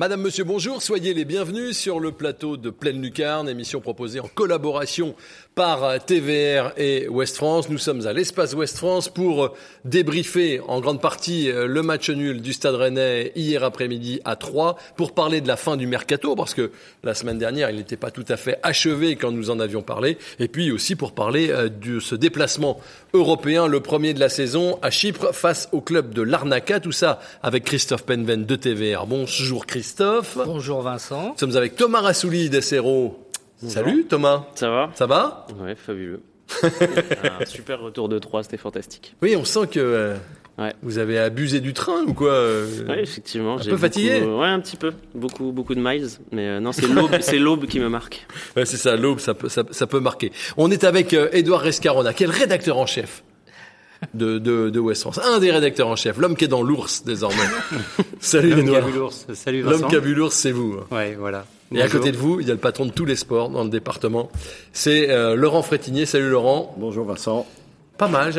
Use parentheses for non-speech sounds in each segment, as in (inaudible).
Madame, Monsieur, bonjour, soyez les bienvenus sur le plateau de Pleine Lucarne, émission proposée en collaboration par TVR et Ouest France. Nous sommes à l'espace Ouest France pour débriefer en grande partie euh, le match nul du Stade Rennais hier après-midi à 3 pour parler de la fin du mercato parce que la semaine dernière il n'était pas tout à fait achevé quand nous en avions parlé et puis aussi pour parler euh, de ce déplacement européen, le premier de la saison à Chypre face au club de Larnaca. Tout ça avec Christophe Penven de TVR. Bonjour Christophe. Bonjour Vincent. Nous sommes avec Thomas Rassouli d'Essero. Salut Thomas. Ça va? Ça va? Ouais, fabuleux. (laughs) un super retour de 3, c'était fantastique. Oui, on sent que euh, Ouais. vous avez abusé du train ou quoi euh, Ouais, effectivement. un j'ai peu beaucoup- fatigué Ouais, un petit peu. Beaucoup, beaucoup de miles. Mais euh, non, c'est l'aube, (laughs) c'est l'aube qui me marque. Ouais, c'est ça, l'aube, ça peut, ça, ça peut marquer. On est avec euh, Édouard Rescarona, qui est le rédacteur en chef de, de, de West France. Un des rédacteurs en chef, l'homme qui est dans l'ours désormais. (laughs) Salut L'homme qui a Édouard. vu l'ours. Salut Vincent. L'homme qui a vu l'ours, c'est vous. Ouais, voilà. Et à côté de vous, il y a le patron de tous les sports dans le département. C'est euh, Laurent Frétinier. Salut Laurent. Bonjour Vincent. Pas mal.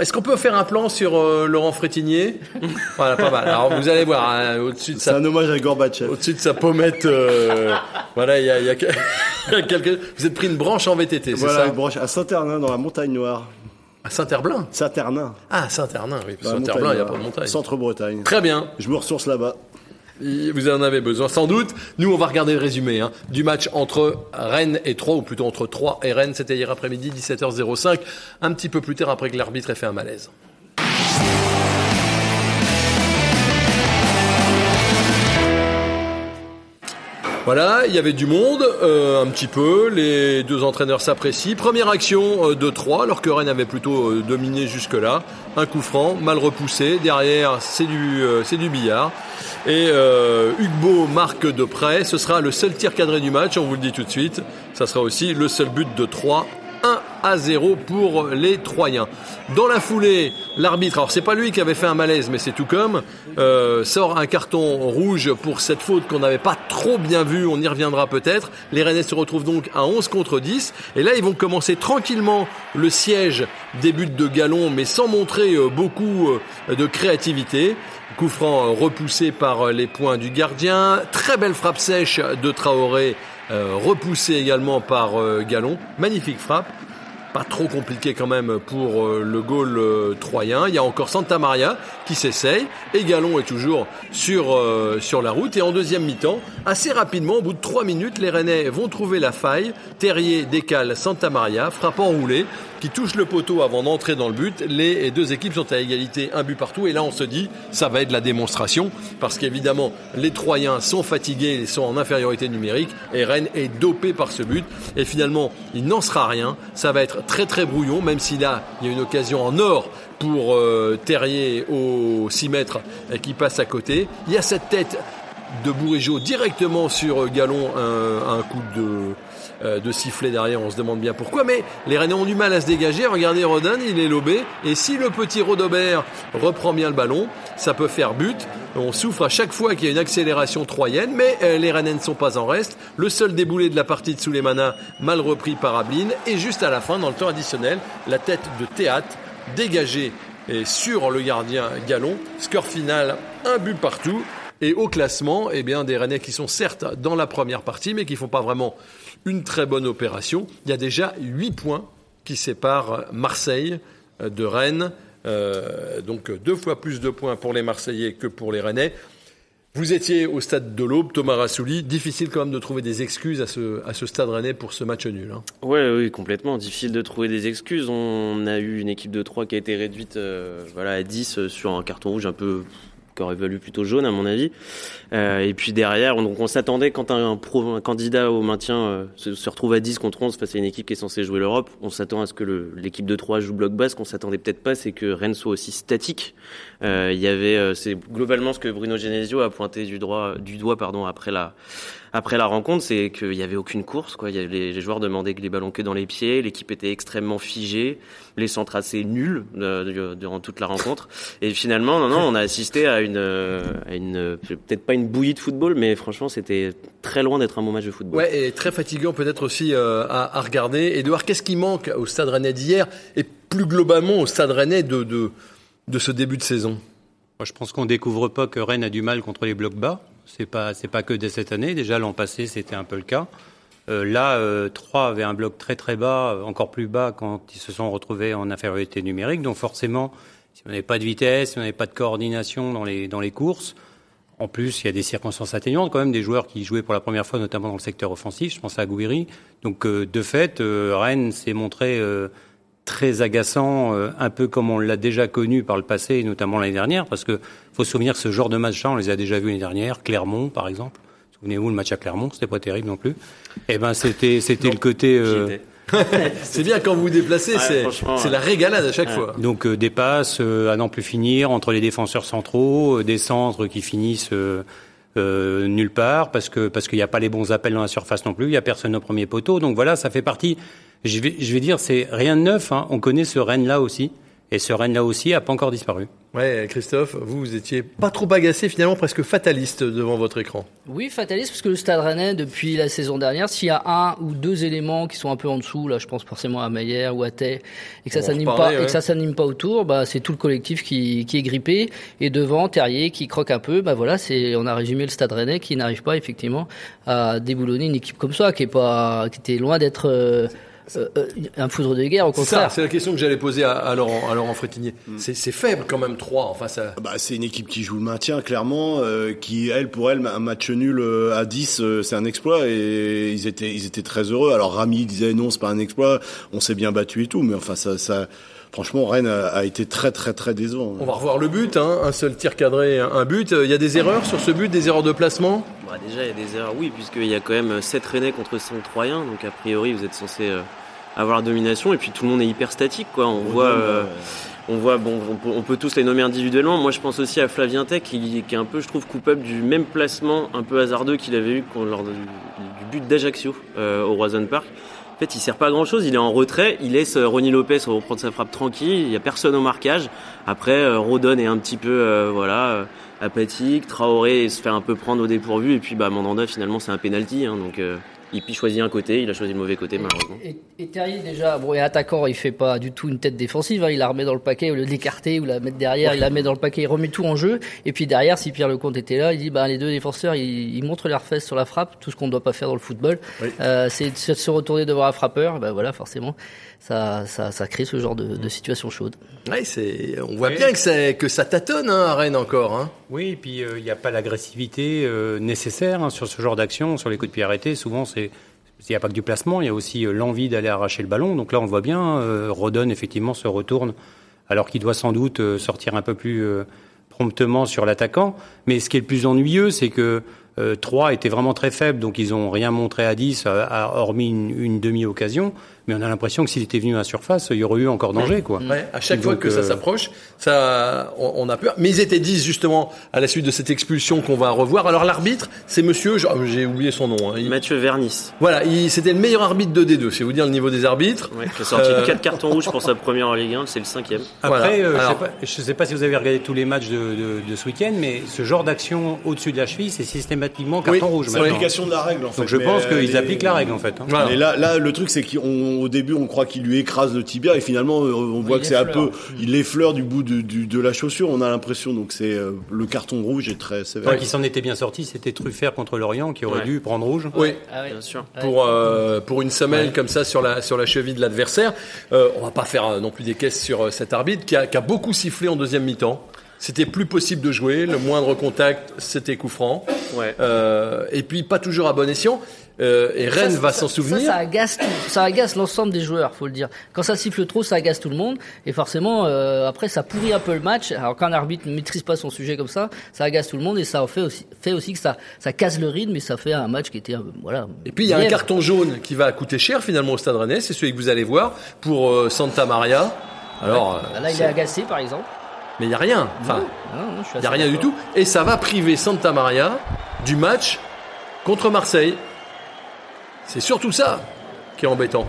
Est-ce qu'on peut faire un plan sur euh, Laurent Frétinier? (laughs) Voilà, pas mal. Alors vous allez voir hein, au-dessus de C'est sa un hommage à Gorbatchev. au-dessus de sa pommette. euh, (laughs) voilà, il y a, y quelques. Vous êtes pris une branche en VTT, c'est Voilà, ça? une branche à Saint-Ternin dans la montagne noire. À Saint-Herblain. Saint-Ternin. Ah, Saint-Hernin, oui. Saint-Herblain, il n'y a pas de montagne. Centre-Bretagne. Très bien. Je me ressource là-bas. Vous en avez besoin, sans doute. Nous, on va regarder le résumé hein, du match entre Rennes et Troyes, ou plutôt entre Troyes et Rennes. C'était hier après-midi, 17h05, un petit peu plus tard après que l'arbitre ait fait un malaise. Voilà, il y avait du monde, euh, un petit peu. Les deux entraîneurs s'apprécient. Première action euh, de 3, alors que Rennes avait plutôt euh, dominé jusque-là. Un coup franc, mal repoussé. Derrière, c'est du, c'est du billard. Et Hugbo marque de près. Ce sera le seul tir cadré du match, on vous le dit tout de suite. Ça sera aussi le seul but de 3. 1 à 0 pour les Troyens. Dans la foulée, l'arbitre, alors c'est pas lui qui avait fait un malaise, mais c'est tout comme, euh, sort un carton rouge pour cette faute qu'on n'avait pas trop bien vue, on y reviendra peut-être. Les Rennais se retrouvent donc à 11 contre 10, et là ils vont commencer tranquillement le siège des buts de galon, mais sans montrer euh, beaucoup euh, de créativité. Coup franc euh, repoussé par les points du gardien. Très belle frappe sèche de Traoré, repoussée également par Galon. Magnifique frappe. Pas trop compliqué quand même pour euh, le goal euh, troyen. Il y a encore Santa Maria qui s'essaye et Galon est toujours sur, euh, sur la route. Et en deuxième mi-temps, assez rapidement, au bout de trois minutes, les Rennais vont trouver la faille. Terrier décale Santa Maria, frappe enroulée touche le poteau avant d'entrer dans le but. Les deux équipes sont à égalité, un but partout. Et là, on se dit, ça va être la démonstration parce qu'évidemment, les Troyens sont fatigués, ils sont en infériorité numérique et Rennes est dopé par ce but. Et finalement, il n'en sera rien. Ça va être très très brouillon, même si là, il y a une occasion en or pour euh, Terrier au 6 mètres euh, qui passe à côté. Il y a cette tête de Bourigeau directement sur euh, Galon, un coup de, euh, de sifflet derrière, on se demande bien pourquoi, mais les Rennais ont du mal à se dégager. Regardez Rodin, il est lobé, et si le petit Rodobert reprend bien le ballon, ça peut faire but. On souffre à chaque fois qu'il y a une accélération troyenne, mais euh, les Rennais ne sont pas en reste. Le seul déboulé de la partie de Souleymana, mal repris par Ablin, et juste à la fin, dans le temps additionnel, la tête de Théâtre dégagée et sur le gardien Galon. Score final, un but partout. Et au classement, eh bien, des Rennais qui sont certes dans la première partie, mais qui font pas vraiment une très bonne opération. Il y a déjà 8 points qui séparent Marseille euh, de Rennes. Euh, donc deux fois plus de points pour les Marseillais que pour les Rennais. Vous étiez au stade de l'Aube, Thomas Rassouli. Difficile quand même de trouver des excuses à ce, à ce stade rennais pour ce match nul. hein. Oui, complètement. Difficile de trouver des excuses. On a eu une équipe de 3 qui a été réduite euh, voilà, à 10 sur un carton rouge un peu qui aurait valu plutôt jaune à mon avis. Euh, et puis derrière, on, donc on s'attendait quand un, pro, un candidat au maintien euh, se, se retrouve à 10 contre 11 face à une équipe qui est censée jouer l'Europe, on s'attend à ce que l'équipe de 3 joue bloc bas. Ce qu'on s'attendait peut-être pas, c'est que Rennes soit aussi statique. Euh, il y avait, euh, c'est globalement ce que Bruno Genesio a pointé du, droit, du doigt pardon, après la, après la rencontre, c'est qu'il n'y avait aucune course. Quoi. Il y avait, les, les joueurs demandaient que les ballons que dans les pieds. L'équipe était extrêmement figée. Les centres assez nuls euh, durant toute la rencontre. Et finalement, non, non, on a assisté à une, euh, à une euh, peut-être pas une bouillie de football, mais franchement, c'était très loin d'être un bon match de football. Ouais, et très fatigant peut-être aussi euh, à, à regarder. Edouard, qu'est-ce qui manque au Stade Rennais d'hier et plus globalement au Stade Rennais de, de, de ce début de saison? Moi, je pense qu'on découvre pas que Rennes a du mal contre les blocs bas. C'est pas, c'est pas que dès cette année. Déjà l'an passé, c'était un peu le cas. Euh, là, euh, 3 avait un bloc très très bas, encore plus bas quand ils se sont retrouvés en infériorité numérique. Donc forcément, si on n'avait pas de vitesse, si on n'avait pas de coordination dans les dans les courses, en plus il y a des circonstances atténuantes quand même, des joueurs qui jouaient pour la première fois, notamment dans le secteur offensif. Je pense à Gouiri. Donc euh, de fait, euh, Rennes s'est montré très agaçant, euh, un peu comme on l'a déjà connu par le passé, et notamment l'année dernière, parce que faut se souvenir que ce genre de match-là, on les a déjà vus l'année dernière, Clermont par exemple. Souvenez-vous le match à Clermont, c'était pas terrible non plus. Eh ben c'était c'était le côté euh. (laughs) C'est bien quand vous vous déplacez, Ouais, c'est franchement, c'est ouais. la régalade à chaque Ouais. fois. donc euh, des passes euh, à n'en plus finir entre les défenseurs centraux, euh, des centres qui finissent euh, euh, nulle part parce que parce qu'il n'y a pas les bons appels dans la surface non plus, il y a personne au premier poteau. Donc voilà, ça fait partie. Je vais je vais dire c'est rien de neuf. Hein. On connaît ce Rennes là aussi et ce Rennes là aussi a pas encore disparu. Ouais, Christophe, vous, vous étiez pas trop agacé, finalement presque fataliste devant votre écran. Oui, fataliste, parce que le Stade Rennais, depuis la saison dernière, s'il y a un ou deux éléments qui sont un peu en dessous, là, je pense forcément à Maillère ou à Tay, et que ça s'anime pas, et que ça s'anime pas autour, bah, c'est tout le collectif qui, qui est grippé, et devant, Terrier qui croque un peu, bah voilà, c'est, on a résumé le Stade Rennais qui n'arrive pas, effectivement, à déboulonner une équipe comme ça, qui est pas, qui était loin d'être, euh, euh, euh, un foudre de guerre, au C'est ça, contraire. c'est la question que j'allais poser à, à Laurent, à Laurent Frétinier. C'est c'est faible quand même, 3. Enfin, ça... Bah, c'est une équipe qui joue le maintien, clairement, euh, qui, elle, pour elle, un match nul euh, à 10, euh, c'est un exploit, et ils étaient, ils étaient très heureux. Alors, Rami disait non, c'est pas un exploit, on s'est bien battu et tout, mais enfin, ça, ça, franchement, Rennes a, a été très, très, très décevant. On va revoir le but, hein. un seul tir cadré, un but. Il y a des erreurs sur ce but, des erreurs de placement? Bah, déjà, il y a des erreurs, oui, puisqu'il y a quand même 7 Rennais contre 5 Troyens, donc a priori, vous êtes censé euh, avoir la domination, et puis tout le monde est hyper statique, quoi. On voit, euh, on voit, bon, on peut, on peut tous les nommer individuellement. Moi, je pense aussi à Flavien Tech, qui, qui est un peu, je trouve, coupable du même placement un peu hasardeux qu'il avait eu lors du, du but d'Ajaccio euh, au Roison Park. Il sert pas à grand chose. Il est en retrait. Il laisse euh, Ronny Lopez reprendre sa frappe tranquille. Il y a personne au marquage. Après, euh, Rodon est un petit peu, euh, voilà, apathique. Traoré se fait un peu prendre au dépourvu. Et puis, bah, Mandanda, finalement, c'est un penalty. Hein, donc, il puis choisit un côté. Il a choisi le mauvais côté, malheureusement. Et, et Terrier déjà, bon, et attaquant, il fait pas du tout une tête défensive. hein, il la remet dans le paquet au lieu de l'écarter ou la mettre derrière. Il la met dans le paquet, il remet tout en jeu. Et puis derrière, si Pierre Lecomte était là, il dit bah les deux défenseurs, ils, ils montrent leurs fesses sur la frappe, tout ce qu'on ne doit pas faire dans le football. Oui. Euh, c'est de se se retourner devant un frappeur. Bah voilà, forcément, ça, ça, ça crée ce genre de, de situation chaude. Ouais, c'est, on voit Oui. bien que, c'est- que ça tâtonne hein, à Rennes encore. Hein. Oui, et puis euh, il n'y a pas l'agressivité euh, nécessaire hein, sur ce genre d'action, sur les coups de pied arrêtés. Souvent, c'est il n'y a pas que du placement, il y a aussi euh, l'envie d'aller arracher le ballon. Donc là, on voit bien, euh, Rodon effectivement se retourne alors qu'il doit sans doute euh, sortir un peu plus euh, promptement sur l'attaquant. Mais ce qui est le plus ennuyeux, c'est que euh, 3 était vraiment très faible, donc ils ont rien montré à 10, à- à- hormis une, une demi-occasion. Mais on a l'impression que s'il était venu à la surface, il y aurait eu encore danger. Quoi. Ouais, à chaque Donc, fois que ça euh, s'approche, ça, on, on a peur. Mais ils étaient 10 justement à la suite de cette expulsion qu'on va revoir. Alors l'arbitre, c'est monsieur, oh, j'ai oublié son nom. hein. Il- Mathieu Vernis, voilà, il- c'était le meilleur arbitre de D2. C'est vous dire le niveau des arbitres. ouais, qui a sorti Euh, 4 cartons rouges pour sa première en Ligue 1. C'est le cinquième. Après, Voilà. euh, Alors- je sais pas, je sais pas si vous avez regardé tous les matchs de, de, de ce week-end, mais ce genre d'action au-dessus de la cheville, c'est systématiquement carton Oui, rouge. C'est l'application de la règle, en fait. Donc je mais, pense euh, qu'ils les- appliquent la règle en fait. hein. Voilà. Mais là, là, le truc, c'est qu'au début, on croit qu'il lui écrase le tibia et finalement, euh, on voit que c'est un peu, il l'effleure du bout du- de la chaussure. On a l'impression, donc c'est euh, le carton rouge est très sévère. Enfin, qui s'en était bien sorti, c'était Truffert contre Lorient qui aurait Ouais. dû prendre rouge. Oui. Ah oui. Bien sûr. Pour euh, pour une semelle comme ça sur la sur la cheville de l'adversaire, euh, on va pas faire non plus des caisses sur cet arbitre qui a, qui a beaucoup sifflé en deuxième mi-temps. C'était plus possible de jouer, le moindre contact, c'était coup franc. Ouais. Euh, et puis pas toujours à bon escient. Euh, et Rennes Ça, va s'en souvenir. Ça, ça agace, tout- ça agace l'ensemble des joueurs, faut le dire. Quand ça siffle trop, ça agace tout le monde. Et forcément, euh, après, ça pourrit un peu le match. Alors quand un arbitre ne maîtrise pas son sujet comme ça, ça agace tout le monde et ça fait aussi, fait aussi que ça, ça casse le rythme et ça fait un match qui était, euh, voilà. Et puis il y a un carton jaune qui va coûter cher finalement au Stade Rennais, c'est celui que vous allez voir pour euh, Santa Maria. Alors, euh, Là, il est agacé, par exemple. mais il y a rien. Enfin, il y a rien du tout. Et ça va priver Santa Maria du match contre Marseille. C'est surtout ça qui est embêtant.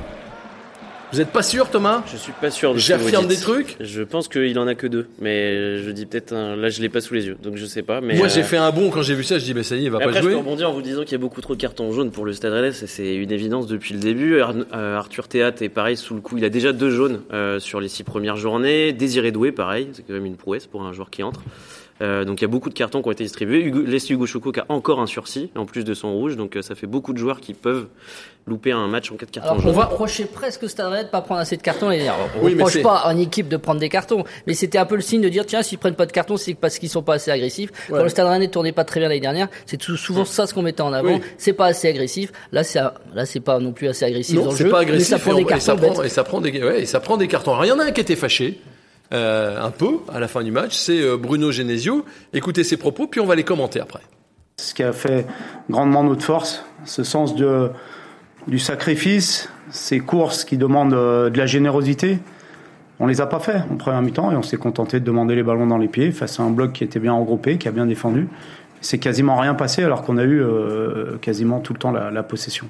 Vous êtes pas sûr, Thomas? Je suis pas sûr de ce que vous J'affirme dites. des trucs? Je pense qu'il en a que deux, mais je dis peut-être un... là je l'ai pas sous les yeux, donc je sais pas. Mais Moi, euh, j'ai fait un bond quand j'ai vu ça. Je dis, mais ça y est, il va Après, pas je jouer. peux rebondir en vous disant qu'il y a beaucoup trop de cartons jaunes pour le Stade Rennais, ça, c'est une évidence depuis le début. Ar- euh, Arthur Théat est pareil sous le coup, il a déjà deux jaunes euh, sur les six premières journées. Désiré Doué, pareil, c'est quand même une prouesse pour un joueur qui entre. Euh, donc il y a beaucoup de cartons qui ont été distribués. Leslie Hugo Chouko qui a encore un sursis en plus de son rouge, donc euh, ça fait beaucoup de joueurs qui peuvent louper un match en cas de carton Alors, on va reprocher presque Stade Rennais de pas prendre assez de cartons l'année dernière. On Oui, mais reproche pas en équipe de prendre des cartons, mais c'était un peu le signe de dire tiens, s'ils prennent pas de cartons, c'est parce qu'ils sont pas assez agressifs. Quand le Stade Rennais tournait pas très bien l'année dernière, c'est souvent ça ce qu'on mettait en avant. Oui. C'est pas assez agressif. Là, c'est là, c'est pas non plus assez agressif dans Non, le c'est jeu. pas mais agressif. ça prend et, des et ça cartons prend, et ça prend des, ouais, et ça prend des cartons. Alors, il y en a un qui était fâché. Euh, un peu à la fin du match, c'est euh, Bruno Genesio. Écoutez ses propos, puis on va les commenter après. Ce qui a fait grandement notre force, ce sens de, du sacrifice, ces courses qui demandent euh, de la générosité. On les a pas fait en première mi-temps et on s'est contenté de demander les ballons dans les pieds face à un bloc qui était bien regroupé, qui a bien défendu. C'est quasiment rien passé alors qu'on a eu quasiment tout le temps la, possession.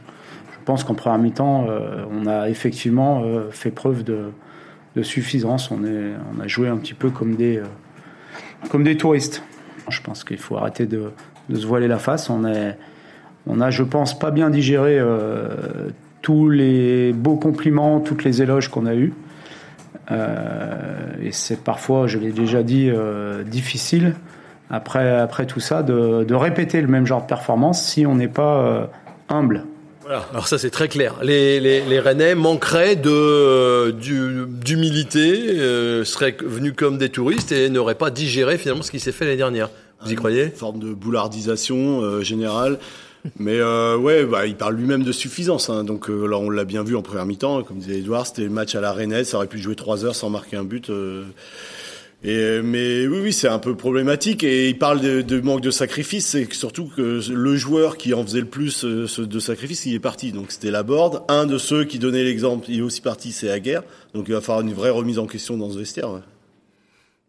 Je pense qu'en première mi-temps, on a effectivement fait preuve de, de suffisance. On, est, on a joué un petit peu comme des, euh, touristes. Je pense qu'il faut arrêter de, se voiler la face. On, est, a, je pense, pas bien digéré euh, tous les beaux compliments, toutes les éloges qu'on a eus. Euh, et c'est parfois, je l'ai déjà dit, difficile, après, tout ça, de, répéter le même genre de performance si on n'est pas humble. Voilà. Alors ça c'est très clair. Les, les, les Rennais manqueraient de euh, d'humilité, euh, seraient venus comme des touristes et n'auraient pas digéré finalement ce qui s'est fait l'année dernière. Vous y croyez? Une forme de boulardisation euh, générale. Mais euh, ouais, bah, il parle lui-même de suffisance. Hein. Donc euh, là, on l'a bien vu en première mi-temps. Comme disait Edouard, c'était le match à la Rennes. Ça aurait pu jouer trois heures sans marquer un but. euh. Et, euh, mais oui, oui, c'est un peu problématique. Et il parle de, de manque de sacrifice. C'est surtout que le joueur qui en faisait le plus euh, de sacrifice, il est parti. Donc c'était Laborde. Un de ceux qui donnait l'exemple, il est aussi parti, c'est Aguerre. Donc il va falloir une vraie remise en question dans ce vestiaire. ouais.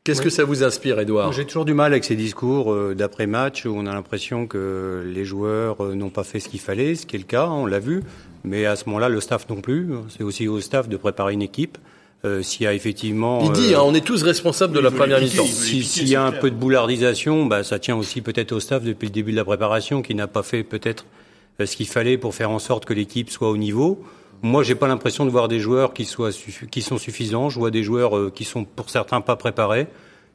Qu'est-ce que ça vous inspire, Edouard J'ai toujours du mal avec ces discours euh, d'après-match où on a l'impression que les joueurs euh, n'ont pas fait ce qu'il fallait, ce qui est le cas, on l'a vu. Mais à ce moment-là, le staff non plus. C'est aussi au staff de préparer une équipe. Euh, S'il y a effectivement... Il dit, euh, hein, on est tous responsables de la première mi-temps. si- S'il y a un peu de boulardisation, bah, ça tient aussi peut-être au staff depuis le début de la préparation qui n'a pas fait peut-être euh, ce qu'il fallait pour faire en sorte que l'équipe soit au niveau. Moi, j'ai pas l'impression de voir des joueurs qui, soient suffi- qui sont suffisants. Je vois des joueurs euh, qui sont pour certains pas préparés,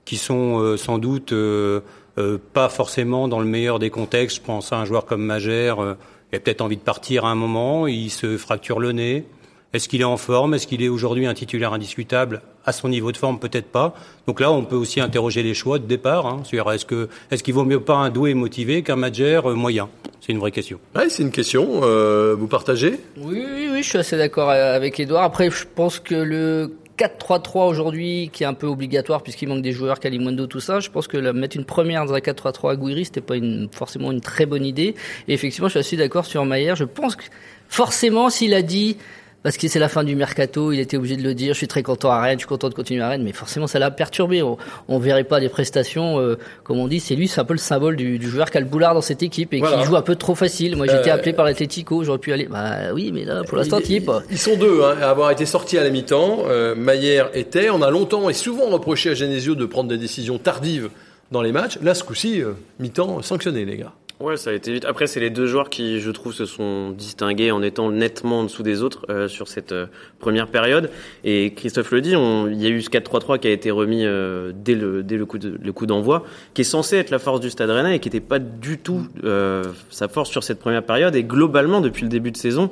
qui sont euh, sans doute euh, euh, pas forcément dans le meilleur des contextes. Je pense à un joueur comme Magère, euh, il a peut-être envie de partir à un moment, il se fracture le nez. Est-ce qu'il est en forme? Est-ce qu'il est aujourd'hui un titulaire indiscutable? À son niveau de forme, peut-être pas. Donc là, on peut aussi interroger les choix de départ. Hein. C'est-à-dire, Est-ce que est-ce qu'il vaut mieux pas un doué motivé qu'un Madjer euh, moyen? C'est une vraie question. Ouais, c'est une question. euh, vous partagez? Oui, oui, oui, je suis assez d'accord euh, avec Edouard. Après, je pense que le 4-3-3 aujourd'hui, qui est un peu obligatoire puisqu'il manque des joueurs, Kalimundo, tout ça, je pense que mettre une première dans un 4-3-3 à Gouiri, c'était pas une, forcément une très bonne idée. Et effectivement, je suis assez d'accord sur Maillère. Je pense que forcément, s'il a dit, parce que c'est la fin du mercato, il était obligé de le dire. Je suis très content à Rennes, je suis content de continuer à Rennes, mais forcément ça l'a perturbé. On, on verrait pas des prestations, euh, comme on dit. C'est lui, c'est un peu le symbole du, du joueur qui a le boulard dans cette équipe et Voilà. qui joue un peu trop facile. Moi, j'étais Euh, appelé par l'Atlético, j'aurais pu aller. Bah oui, mais là, pour l'instant, pas. Ils sont deux hein, à avoir été sortis à la mi-temps. Euh, Maillère était. On a longtemps et souvent reproché à Genesio de prendre des décisions tardives dans les matchs. Là, ce coup-ci, euh, mi-temps sanctionné, les gars. Ouais, ça a été vite. Après, c'est les deux joueurs qui, je trouve, se sont distingués en étant nettement en dessous des autres euh, sur cette euh, première période. Et Christophe le dit, on- il y a eu ce 4-3-3 qui a été remis euh, dès le dès le coup de- le coup d'envoi, qui est censé être la force du Stade Rennais et qui n'était pas du tout euh, sa force sur cette première période. Et globalement, depuis le début de saison,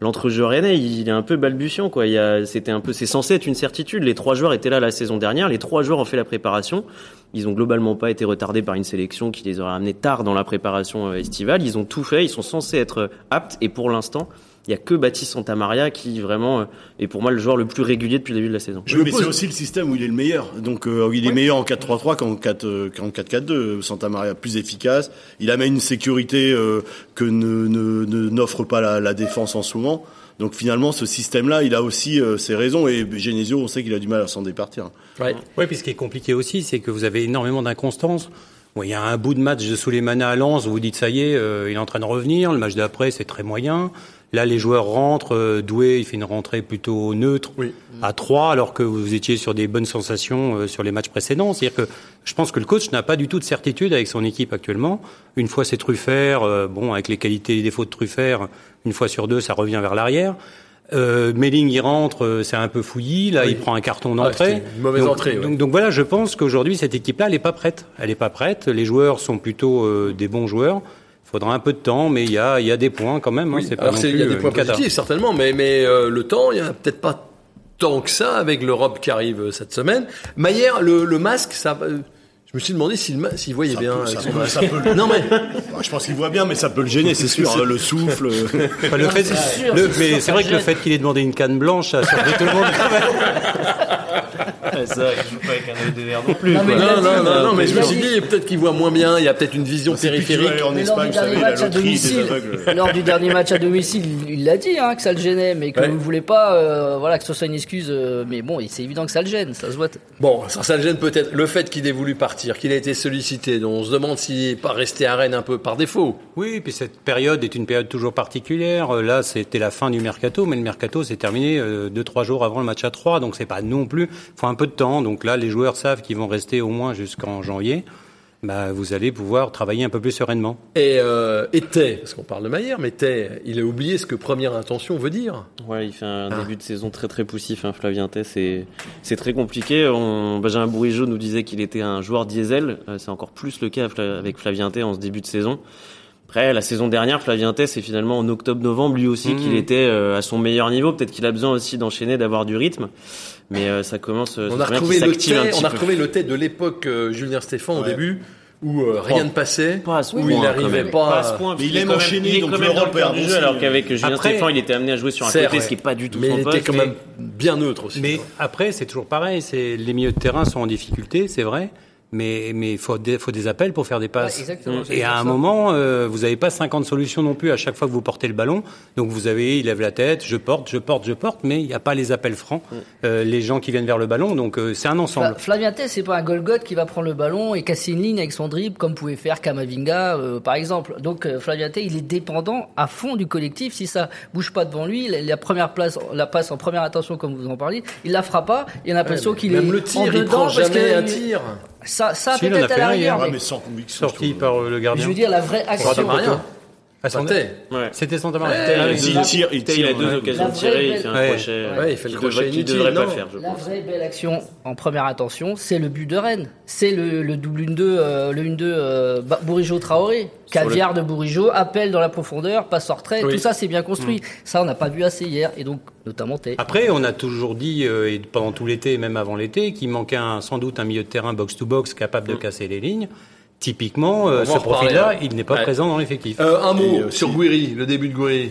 l'entrejeu rennais, il est un peu balbutiant, quoi. Il y a, c'était un peu, c'est censé être une certitude. Les trois joueurs étaient là la saison dernière. Les trois joueurs ont fait la préparation. Ils ont globalement pas été retardés par une sélection qui les aurait amenés tard dans la préparation euh, estivale. Ils ont tout fait. Ils sont censés être aptes. Et pour l'instant, il y a que Baptiste Santamaria qui vraiment euh, est pour moi le joueur le plus régulier depuis le début de la saison. Je mais c'est aussi le système où il est le meilleur. Donc euh, il est meilleur en 4-3-3 qu'en 4 euh, qu'en 4-4-2. Santa Maria plus efficace. Il amène une sécurité euh, que ne, ne, ne- n'offre pas la, la défense en ce moment. Donc finalement, ce système-là, il a aussi euh, ses raisons. Et Genesio, on sait qu'il a du mal à s'en départir. Ouais. Oui, puis ce qui est compliqué aussi, c'est que vous avez énormément d'inconstance. Bon, il y a un bout de match de Souleymana à Lens, vous vous dites ça y est, euh, il est en train de revenir. Le match d'après, c'est très moyen. Là, les joueurs rentrent. euh, Doué, il fait une rentrée plutôt neutre Oui. à 3, alors que vous étiez sur des bonnes sensations euh, sur les matchs précédents. C'est-à-dire que je pense que le coach n'a pas du tout de certitude avec son équipe actuellement. Une fois c'est Truffert, euh, bon, avec les qualités et les défauts de Truffert, une fois sur deux, ça revient vers l'arrière. Euh, Melling, il rentre, euh, c'est un peu fouillis. Là, Oui. il prend un carton Ah, d'entrée. mauvaise donc, entrée, ouais. donc, donc voilà, je pense qu'aujourd'hui, cette équipe-là, elle n'est pas prête. Elle n'est pas prête. Les joueurs sont plutôt euh, des bons joueurs. Faudra un peu de temps, mais il y a, y a des points quand même. hein. Alors il y a des euh, points positifs certainement, mais mais euh, le temps, il y en a peut-être pas tant que ça avec l'Europe qui arrive euh, cette semaine. Maillère, le, le masque, ça. Je me suis demandé s'il voyait Ça bien peut- avec ça son peut- masque. ça peut le- Non mais (laughs) Bah, je pense qu'il voit bien, mais ça peut le gêner, c'est sûr. hein, le (laughs) souffle. Enfin, le fait, c'est sûr, le- c'est mais c'est vrai que le fait qu'il ait demandé une canne blanche, ça a surpris tout le monde. quand même. ça, il joue pas avec un œil de verre non plus. Non, mais non non non, non, mais je me suis dit. peut-être qu'il voit moins bien. Il y a peut-être une vision C'est qu'il veut périphérique. en lors Espagne, du vous savez, dernier la match à domicile, aveugles. lors du dernier match à domicile, il l'a dit hein, que ça le gênait, mais que Ouais. vous voulez pas, euh, voilà, que ce soit une excuse. euh, mais bon, c'est évident que ça le gêne, ça se voit. Bon, ça, ça le gêne peut-être le fait qu'il ait voulu partir, qu'il a été sollicité. Donc on se demande s'il n'est pas resté à Rennes un peu par défaut. Oui, puis cette période est une période toujours particulière. Euh, Là, c'était la fin du mercato, mais le mercato s'est terminé euh, deux trois jours avant le match à 3, donc c'est pas non plus. Faut un peu de temps. Donc là, les joueurs savent qu'ils vont rester au moins jusqu'en janvier. Bah, vous allez pouvoir travailler un peu plus sereinement. Et, euh, et Tay, parce qu'on parle de Maillère, mais Tay, il a oublié ce que première intention veut dire. Ouais, il fait un Ah. début de saison très très poussif, hein, Flavien Tay, c'est c'est très compliqué. On, Benjamin Bourigeau nous disait qu'il était un joueur diesel, Euh, c'est encore plus le cas avec Flavien Tay en ce début de saison. Après, la saison dernière, Flavien Tay, c'est finalement en octobre-novembre, lui aussi, Mmh. qu'il était euh, à son meilleur niveau. Peut-être qu'il a besoin aussi d'enchaîner, d'avoir du rythme. Mais euh, ça commence, euh, On ça a retrouvé le petit on a peu. retrouvé le Tay de l'époque euh, Julien Stéphane au début, où euh, rien ne passait, Pas où point, il n'arrivait pas. Pas à ce point. Mais puis il est aime enchaîner, il est donc quand même l'Europe dans le du jeu, alors qu'avec Julien Stéphane, il était amené à jouer sur un côté, vrai. ce qui est pas du tout mais son il était quand mais- même bien neutre aussi. Mais après, c'est toujours pareil. C'est les milieux de terrain sont en difficulté, c'est vrai. Mais mais il faut des, faut des appels pour faire des passes. Ouais, exactement, Et à un moment, euh, vous n'avez pas 50 solutions non plus à chaque fois que vous portez le ballon. Donc vous avez, il lève la tête, je porte, je porte, je porte, mais il n'y a pas les appels francs, euh, les gens qui viennent vers le ballon. Donc euh, c'est un ensemble. Fla- Flavien Tay, c'est pas un Golgoth qui va prendre le ballon et casser une ligne avec son dribble comme pouvait faire Kamavinga, euh, par exemple. Donc euh, Flavien Tay, il est dépendant à fond du collectif. Si ça bouge pas devant lui, la, la première place, la passe en première attention, comme vous en parliez, il la fera pas. Il a l'impression qu'il est Même le en tir, il dedans prend parce jamais que un tir. Ça, ça Si, peut-être à fait la un hier. rigueur. Ouais, mais- mais sans conviction. Sorti par euh, le mais gardien. je veux dire, la vraie action. Ah. Ouais. C'était Santa Maria. Ah, il il tire, il tire, il a deux occasions de tirer, il fait un Ouais. crochet. Il fait le crochet devrait- qu'il inutile, devrait pas faire, je La pense. vraie belle action en première attention, c'est le but de Rennes. C'est le, le double 1-2, euh, le 1-2 euh, Bourigeau-Traoré. Caviar de Bourigeau, appel dans la profondeur, passe en retrait. Oui. Tout ça, c'est bien construit. Ça, on n'a pas vu assez hier. Et donc, notamment Tay. Après, on a toujours dit, euh, et pendant tout l'été, et même avant l'été, qu'il manquait un- sans doute un milieu de terrain box-to-box capable de casser les lignes. Typiquement, euh, ce profil-là, hein. il n'est pas Ouais. présent dans l'effectif. Euh, un mot aussi- sur Guiri, le début de Guiri.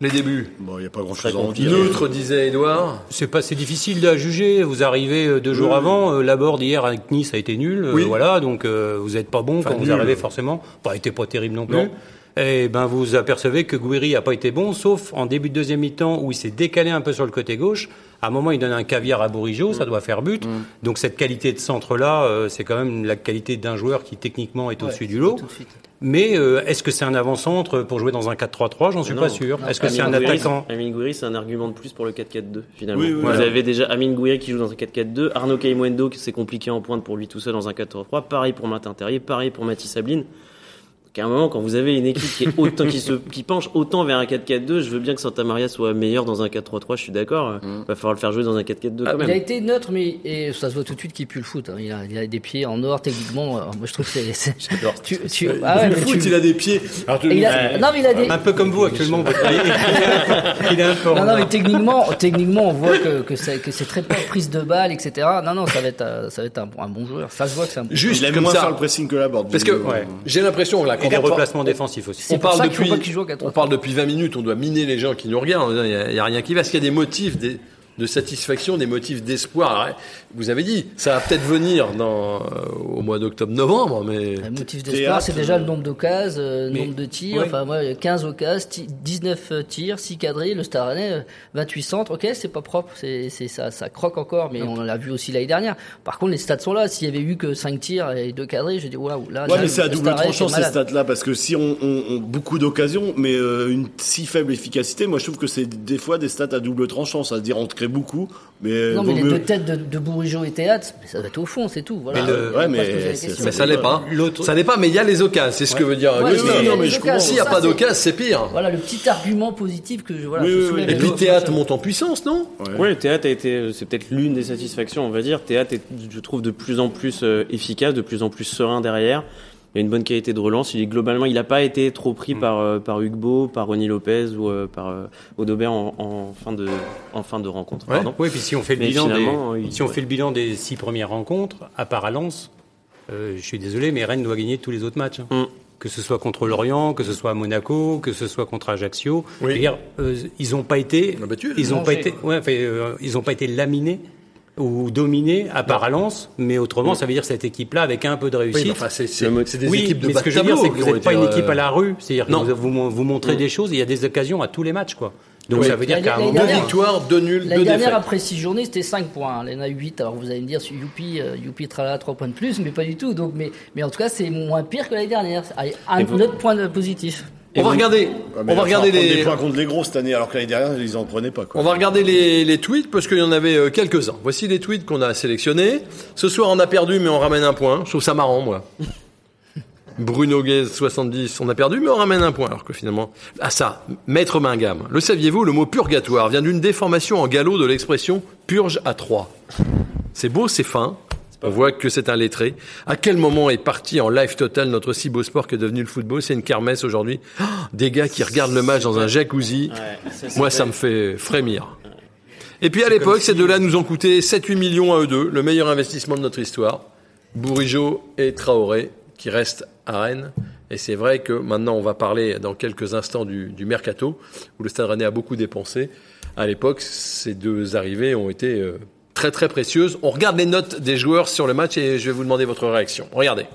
Les débuts. Bon, il n'y a pas grand chose à en dire. Neutre, disait Edouard. C'est pas, c'est difficile à juger. Vous arrivez euh, deux jours avant. Euh, Laborde hier avec Nice a été nul. euh, Oui. Voilà, donc euh, vous êtes pas bon Enfin, quand vous arrivez forcément. Pas été pas terrible non plus. Non. Et ben vous apercevez que Guiri a pas été bon, sauf en début de deuxième mi-temps où il s'est décalé un peu sur le côté gauche. À un moment, il donne un caviar à Bourigeau, ça doit faire but. Donc cette qualité de centre là, c'est quand même la qualité d'un joueur qui techniquement est au-dessus Ouais, du lot. tout de suite. Mais euh, est-ce que c'est un avant-centre pour jouer dans un 4-3-3 J'en suis Non. pas sûr. Est-ce que c'est un Amine Gouiri, attaquant? Amin Gouiri, c'est un argument de plus pour le 4-4-2, finalement. Oui, oui, Vous avez déjà Amin Gouiri qui joue dans un 4-4-2, Arnaud Caimwendo qui c'est compliqué en pointe pour lui tout seul dans un 4-3-3, pareil pour Martin Terrier, pareil pour Mathis Sabline. Qu'à un moment, quand vous avez une équipe qui est autant, (laughs) qui se, qui penche autant vers un 4-4-2, je veux bien que Santa Maria soit meilleur dans un 4-3-3, je suis d'accord. Mm. Va falloir le faire jouer dans un 4-4-2 Ah, quand il a même. été neutre, mais et ça se voit tout de suite qu'il pue le foot. hein. Il, a, il a des pieds en or techniquement. euh, moi, je trouve que c'est. c'est- (laughs) Tu, tu, ah ouais, le mais foot, tu- il a des pieds. Alors, tu- et il a- non, mais il a des. Un peu comme vous actuellement. vous voyez. (laughs) il est un peu Non, mais techniquement, techniquement, on voit que, que c'est que c'est très peu prise de balle, etc. Non, non, ça va être, euh, ça va être un, un bon joueur. Ça se voit que c'est un bon Juste Il aime comme moins ça. faire le pressing que la board. Parce que Ouais. j'ai l'impression là, quand des on parle- replacements défensifs aussi. C'est on parle depuis, pas qu'il joue au 4-3-3. on parle depuis 20 minutes, on doit miner les gens qui nous regardent. Il n'y a, a rien qui va. Est-ce qu'il y a des motifs des- de satisfaction, des motifs d'espoir Vous avez dit, ça va peut-être venir dans, euh, au mois d'octobre-novembre, mais Le motif d'espoir, c'est déjà le nombre d'occasions, euh, mais- nombre de tirs. ouais. Enfin, moi, 15 occasions, ti- 19 tirs, 6 cadrés. Le euh, 28 centres. Ok, c'est pas propre, c'est, c'est ça, ça croque encore, mais on l'a vu aussi l'année dernière. Par contre, les stats sont là. S'il y avait eu que 5 tirs et 2 cadrés, j'ai dit waouh, là. Ouais, là, mais c'est à le double tranchant ces stats-là, parce que si on, on, on- beaucoup d'occasions, mais euh, une si faible efficacité, moi je trouve que c'est des fois des stats à double tranchant, c'est-à-dire on te crée beaucoup, mais Non, vaut mais les mieux- deux têtes de, de Bourigeau et Théâtre, ça va être au fond, c'est tout. Voilà. Mais le- ouais, mais ça l'est pas. L'autre- Ça n'est pas, mais il y a les occasions. C'est ce que veut dire. Ouais, oui, oui, non, mais je comprends. S'il n'y a pas d'occasion, c'est pire. Voilà le petit argument positif que je voilà. Oui, je oui, oui. Et puis Théâtre monte en puissance, non le théâtre a été, euh, c'est peut-être l'une des satisfactions, on va dire. Théâtre est, je trouve, de plus en plus euh, efficace, de plus en plus serein derrière. Il a une bonne qualité de relance. Il est globalement, il n'a pas été trop pris par euh, par Hugo, par Ronnie Lopez ou euh, par euh, Audobert en, en fin de en fin de rencontre. Ouais. Oui, puis si on fait le Mais bilan, des, il- si on ouais. fait le bilan des six premières rencontres, à part à Lens, euh, je suis désolé, mais Rennes doit gagner tous les autres matchs. hein. Mm. Que ce soit contre Lorient, que ce soit à Monaco, que ce soit contre Ajaccio. Oui. Je veux dire, euh, ils n'ont pas été, ils ont pas été, ouais, enfin, euh, ils ont pas été laminés ou dominés à part à Lens, mais autrement, ça veut dire cette équipe-là, avec un peu de Oui, réussite, mais enfin, c'est des oui, équipes de mais ce que je veux dire, c'est que vous n'êtes pas une euh, équipe à la rue. C'est-à-dire que non. vous, vous, vous montrez des choses et il y a des occasions à tous les matchs, quoi. Donc Oui. ça veut dire qu'à un moment, Deux victoires, deux nuls, deux dernière, après 6 journées, c'était 5 points. L'année a 8. Alors vous allez me dire, youpi, euh, youpi, tralala, 3 points de plus, mais pas du tout. Donc, mais, mais en tout cas, c'est moins pire que l'année dernière. Allez, Un vous- autre point de On va regarder, mais on va regarder les, des points contre les gros cette année, alors que l'année dernière ils en prenaient pas. Quoi. On va regarder les, les tweets parce qu'il y en avait euh, quelques-uns. Voici les tweets qu'on a sélectionnés. Ce soir, on a perdu, mais on ramène un point. Je trouve ça marrant, moi. (laughs) Bruno Guez, 70, on a perdu, mais on ramène un point. Alors que finalement, ah ça, Maître Mingam. Le saviez-vous, le mot purgatoire vient d'une déformation en gallo de l'expression purge à trois. C'est beau, c'est fin. On voit que c'est un lettré. À quel moment est parti en live total notre si beau sport que est devenu le football? C'est une kermesse aujourd'hui. Ah, des gars qui regardent le match dans un jacuzzi. Moi, ça me fait frémir. Et puis à l'époque, ces deux-là nous ont coûté 7-8 millions à eux deux, le meilleur investissement de notre histoire. Bourigeau et Traoré, qui restent à Rennes. Et c'est vrai que maintenant, on va parler dans quelques instants du, du mercato, où le Stade Rennais a beaucoup dépensé. À l'époque, ces deux arrivées ont été euh, très très précieuses. On regarde les notes des joueurs sur le match et je vais vous demander votre réaction. Regardez.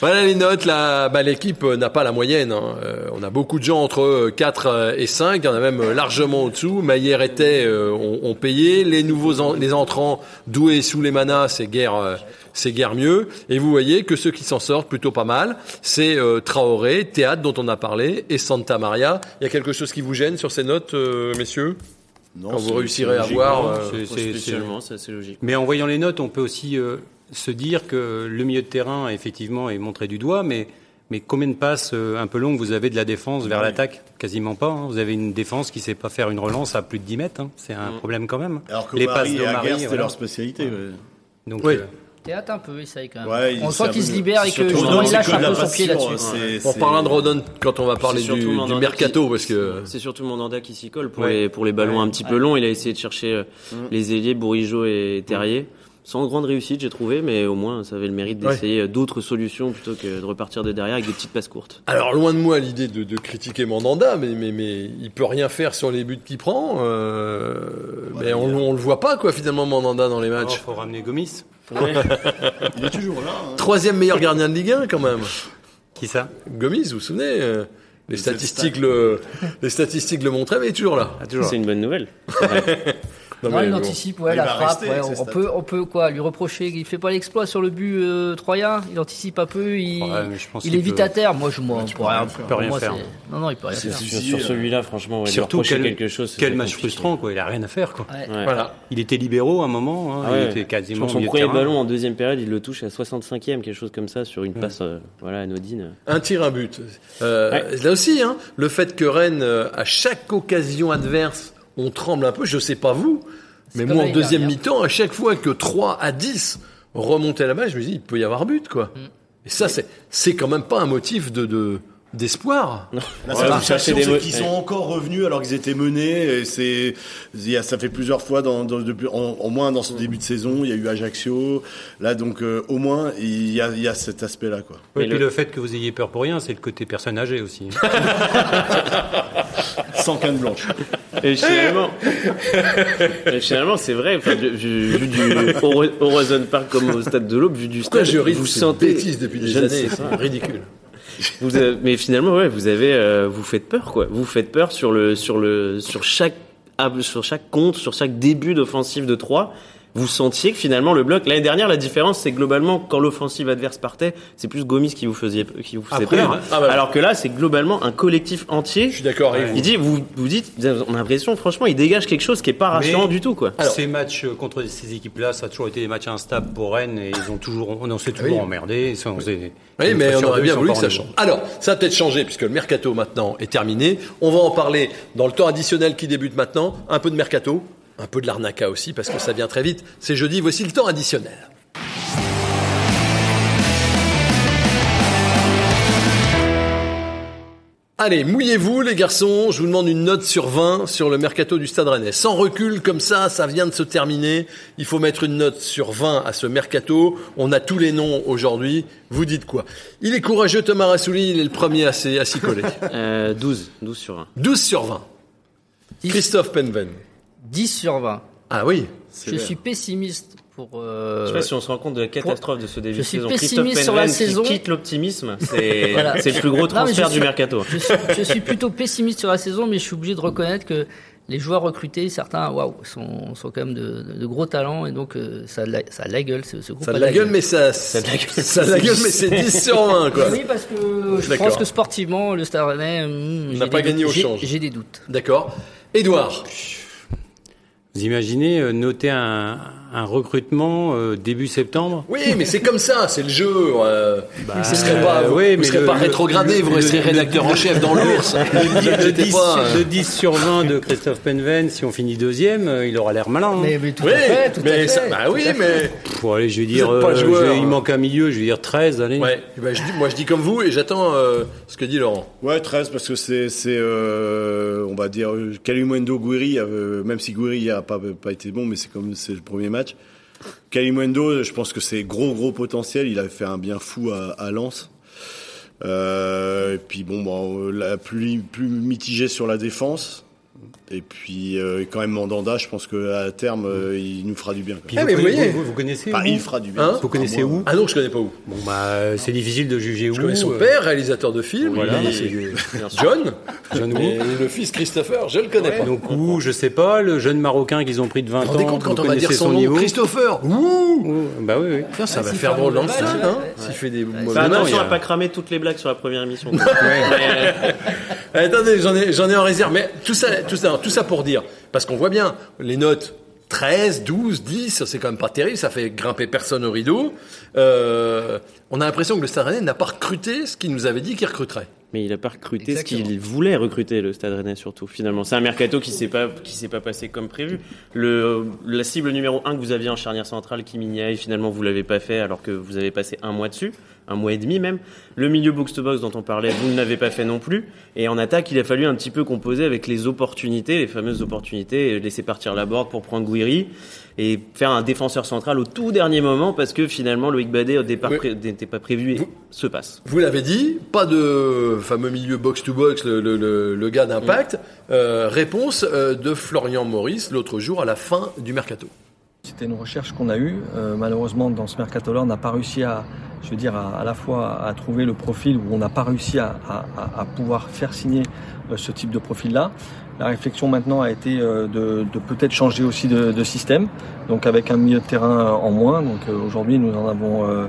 Voilà les notes. Là, bah, l'équipe euh, n'a pas la moyenne. hein. Euh, on a beaucoup de gens entre euh, 4 euh, et 5. Il y en a même euh, largement au-dessous. Maillère était, euh, ont, ont payé. Les nouveaux, en- les entrants, Doué et Souleymana, c'est guère, euh, c'est guère mieux. Et vous voyez que ceux qui s'en sortent plutôt pas mal, c'est euh, Traoré, Théâtre dont on a parlé, et Santa Maria. Il y a quelque chose qui vous gêne sur ces notes, euh, messieurs? Non, Quand vous réussirez à voir. euh, c'est- c'est- c'est- spécialement, c'est assez logique. Mais en voyant les notes, on peut aussi euh, se dire que le milieu de terrain, effectivement, est montré du doigt, mais, mais combien de passes euh, un peu longues vous avez de la défense vers l'attaque? Quasiment pas. hein. Vous avez une défense qui ne sait pas faire une relance à plus de 10 mètres. hein. C'est un problème quand même. Alors que les Marie et d'Omari, Aguerre, c'était voilà. leur spécialité. ouais. Donc, Oui. euh, Théâtre un peu, essaye quand même. Ouais, on sent qu'il se libère et que Rodon, il c'est lâche que un de peu son pied là-dessus. c'est- On c'est- parlera de Rodon quand on va parler C'est du, mercato, qui- parce que C'est surtout Mandanda qui s'y colle pour, Ouais. les, pour les ballons un petit peu longs. Il a essayé de chercher euh, les ailiers Bourigeau et Terrier. Sans grande réussite, j'ai trouvé, mais au moins ça avait le mérite d'essayer d'autres solutions plutôt que de repartir de derrière avec des petites passes courtes. Alors loin de moi l'idée de, de critiquer Mandanda, mais, mais, mais il peut rien faire sur les buts qu'il prend. euh, mais on, on le voit pas quoi finalement Mandanda dans les il matchs. faut ramener Gomis. (laughs) Il est toujours là. hein. Troisième meilleur gardien de Ligue 1 quand même. Qui ça? Gomis, vous vous souvenez euh, Les statistiques le, les statistiques le montraient, mais il est toujours là. Ah, toujours. C'est une bonne nouvelle. (laughs) Non, mais il bon. anticipe, ouais, Il la frappe. rester ouais, avec on, peut, on peut quoi lui reprocher Il fait pas l'exploit sur le but euh, troyen. Il anticipe un peu. Il, Ouais, mais je pense il qu'il est vite à terre. Moi, je moi, peux rien, rien faire. pour rien moi, faire. c'est- Non, non, il peut rien C'est faire. Sur, celui-là, franchement, ouais, lui Surtout quel, quelque chose. quel match compliqué. frustrant, quoi. Il a rien à faire, quoi. Ouais. Voilà. Il était libéraux à un moment, hein, Ah il était quasiment son premier ballon en deuxième période, il le touche à 65e, quelque chose comme ça, sur une passe euh, voilà, anodine. Un tir, un but. Euh, Là aussi, hein, le fait que Rennes, euh, à chaque occasion adverse, on tremble un peu, je sais pas vous, mais moi en deuxième mi-temps, à chaque fois que 3 à 10 remontaient là-bas, je me dis, il peut y avoir but, quoi. Et ça, c'est, c'est quand même pas un motif de, de, d'espoir. La sensation, c'est qu'ils sont encore revenus alors qu'ils étaient menés. Et c'est, ça fait plusieurs fois dans, dans depuis, en- au moins dans ce début de saison, il y a eu Ajaccio. Là, donc, euh, au moins, il y a, il y a cet aspect-là, quoi. Et puis le- le... fait que vous ayez peur pour rien, c'est le côté personne âgée aussi. (laughs) Sans canne blanche. Et finalement, (laughs) et finalement, c'est vrai. Enfin, vu, vu- vu du Horizon Park comme au stade de l'Aube, vu du Pourquoi stade, je ris de vous sentez bêtises depuis des Je années, c'est ridicule. Vous avez- mais finalement, ouais, vous avez, euh, vous faites peur, quoi. Vous faites peur sur le, sur le, sur chaque, ah, sur chaque compte, sur chaque début d'offensive de 3 Vous sentiez que finalement le bloc l'année dernière la différence c'est globalement quand l'offensive adverse partait c'est plus Gomis qui vous faisait qui vous faisait Après, peur hein. Ah, voilà. alors que là c'est globalement un collectif entier Je suis d'accord avec vous. il dit vous vous dites on a l'impression franchement il dégage quelque chose qui est pas rassurant Mais- du tout quoi Alors- ces matchs euh, contre ces équipes-là, ça a toujours été des matchs instables pour Rennes et ils ont toujours, on s'est toujours Oui. emmerdé. Oui, mais on aurait bien voulu que ça change. Alors, ça va peut-être changer puisque le mercato maintenant est terminé. On va en parler dans le temps additionnel qui débute maintenant. Un peu de mercato, un peu de l'arnaca aussi parce que ça vient très vite. C'est jeudi, voici le temps additionnel. Allez, mouillez-vous les garçons, je vous demande une note sur 20 sur le mercato du Stade Rennais. Sans recul comme ça, ça vient de se terminer. Il faut mettre une note sur 20 à ce mercato. On a tous les noms aujourd'hui. Vous dites quoi? Il est courageux Thomas Rassouli, il est le premier à s'y coller. (laughs) euh, 12 12 sur 1 12 sur 20. 10, Christophe Penven. 10 sur 20. Ah oui. Je suis pessimiste pour. euh, je sais pas si on se rend compte de la catastrophe de ce début je de suis saison pessimiste Christophe sur la qui saison. quitte l'optimisme c'est (laughs) Voilà. c'est le plus gros Non, transfert suis- du mercato je, suis, je suis plutôt pessimiste sur la saison, mais je suis obligé de reconnaître que les joueurs recrutés, certains, waouh, sont, sont quand même de, de gros talents et donc euh, ça, a de la, ça a de la gueule. Ce, ce groupe Ça a de la gueule, mais ça, ça la gueule. (laughs) ça a de la gueule, mais c'est 10 sur 20 quoi. Oui, parce que je D'accord. pense que sportivement, le Stade Rennais hum, n'a j'ai pas des gagné doutes. au change. J'ai des doutes. D'accord. Édouard. Vous imaginez euh, noter un, un recrutement euh, début septembre? Oui, mais c'est comme ça, c'est le jeu. Euh, vous serez euh, pas, vous, oui, vous mais serez le- pas rétrogradé, le- vous resterez le- rédacteur en chef dans l'ours. le, J'étais 10, pas, euh, le 10 sur 20 de Christophe Penven, si on finit deuxième, euh, il aura l'air malin. hein. Mais, mais tout Oui, à fait, tout à mais fait. ça, bah tout oui, à fait. mais Pour aller, je vais dire, je il hein. manque un milieu, je vais dire 13, allez. ouais. eh ben, je dis, moi je dis comme vous et j'attends euh, ce que dit Laurent. Ouais, 13 parce que c'est, euh, on va dire, Kalimundo Guiri, euh, même si Guiri a pas, pas été bon, mais c'est comme c'est le premier match. Kalimundo, je pense que c'est gros gros potentiel. Il a fait un bien fou à, Lens. Euh, et puis bon, bon la plus plus mitigé sur la défense. Et puis euh, quand même Mandanda, je pense que à terme, euh, il nous fera du bien. Puis Ah, vous, mais vous connaissez, voyez. vous, vous connaissez Enfin, où il fera du bien. Hein Vous connaissez moi. où Ah non, je connais pas où. Bon bah c'est difficile de juger où. Je connais son euh, père, réalisateur de films. Voilà, John. John Et Woo. le fils Christopher, je le connais pas. Donc où, je sais pas, le jeune marocain qu'ils ont pris de 20 Vous vous rendez ans, compte quand vous on va dire son nom niveau Christopher Ouh Ouh, Bah oui, oui. Ça va s'il faire drôle dans le match, hein. S'il fait des Bah non, attention à pas cramer toutes les blagues sur la première émission. (laughs) Attendez, j'en ai, j'en ai en réserve. Mais tout ça, tout ça, tout ça pour dire, parce qu'on voit bien les notes 13, 12, 10, c'est quand même pas terrible, ça fait grimper personne au rideau. Euh, on a l'impression que le Stade Rennais n'a pas recruté ce qu'il nous avait dit qu'il recruterait. Mais il a pas recruté Exactement. ce qu'il voulait recruter le Stade Rennais surtout. Finalement, c'est un mercato qui s'est pas qui s'est pas passé comme prévu. Le la cible numéro un que vous aviez en charnière centrale, Kim Min-jae, finalement vous l'avez pas fait alors que vous avez passé un mois dessus, un mois et demi même. Le milieu box to box dont on parlait, vous ne l'avez pas fait non plus. Et en attaque, il a fallu un petit peu composer avec les opportunités, les fameuses opportunités, et laisser partir la board pour prendre Guiri et faire un défenseur central au tout dernier moment parce que finalement Loïc Badet au départ Oui. n'était pas prévu et Vous- se passe. Vous l'avez dit, pas de fameux milieu box-to-box, le, le, le, le gars d'impact. Euh, réponse euh, de Florian Maurice l'autre jour à la fin du mercato. C'était une recherche qu'on a eue. Euh, malheureusement, dans ce mercato-là, on n'a pas réussi à, je veux dire, à, à la fois à trouver le profil où on n'a pas réussi à, à, à, pouvoir faire signer euh, ce type de profil-là. La réflexion maintenant a été euh, de, de peut-être changer aussi de, de, système, donc avec un milieu de terrain en moins. Donc aujourd'hui, nous en avons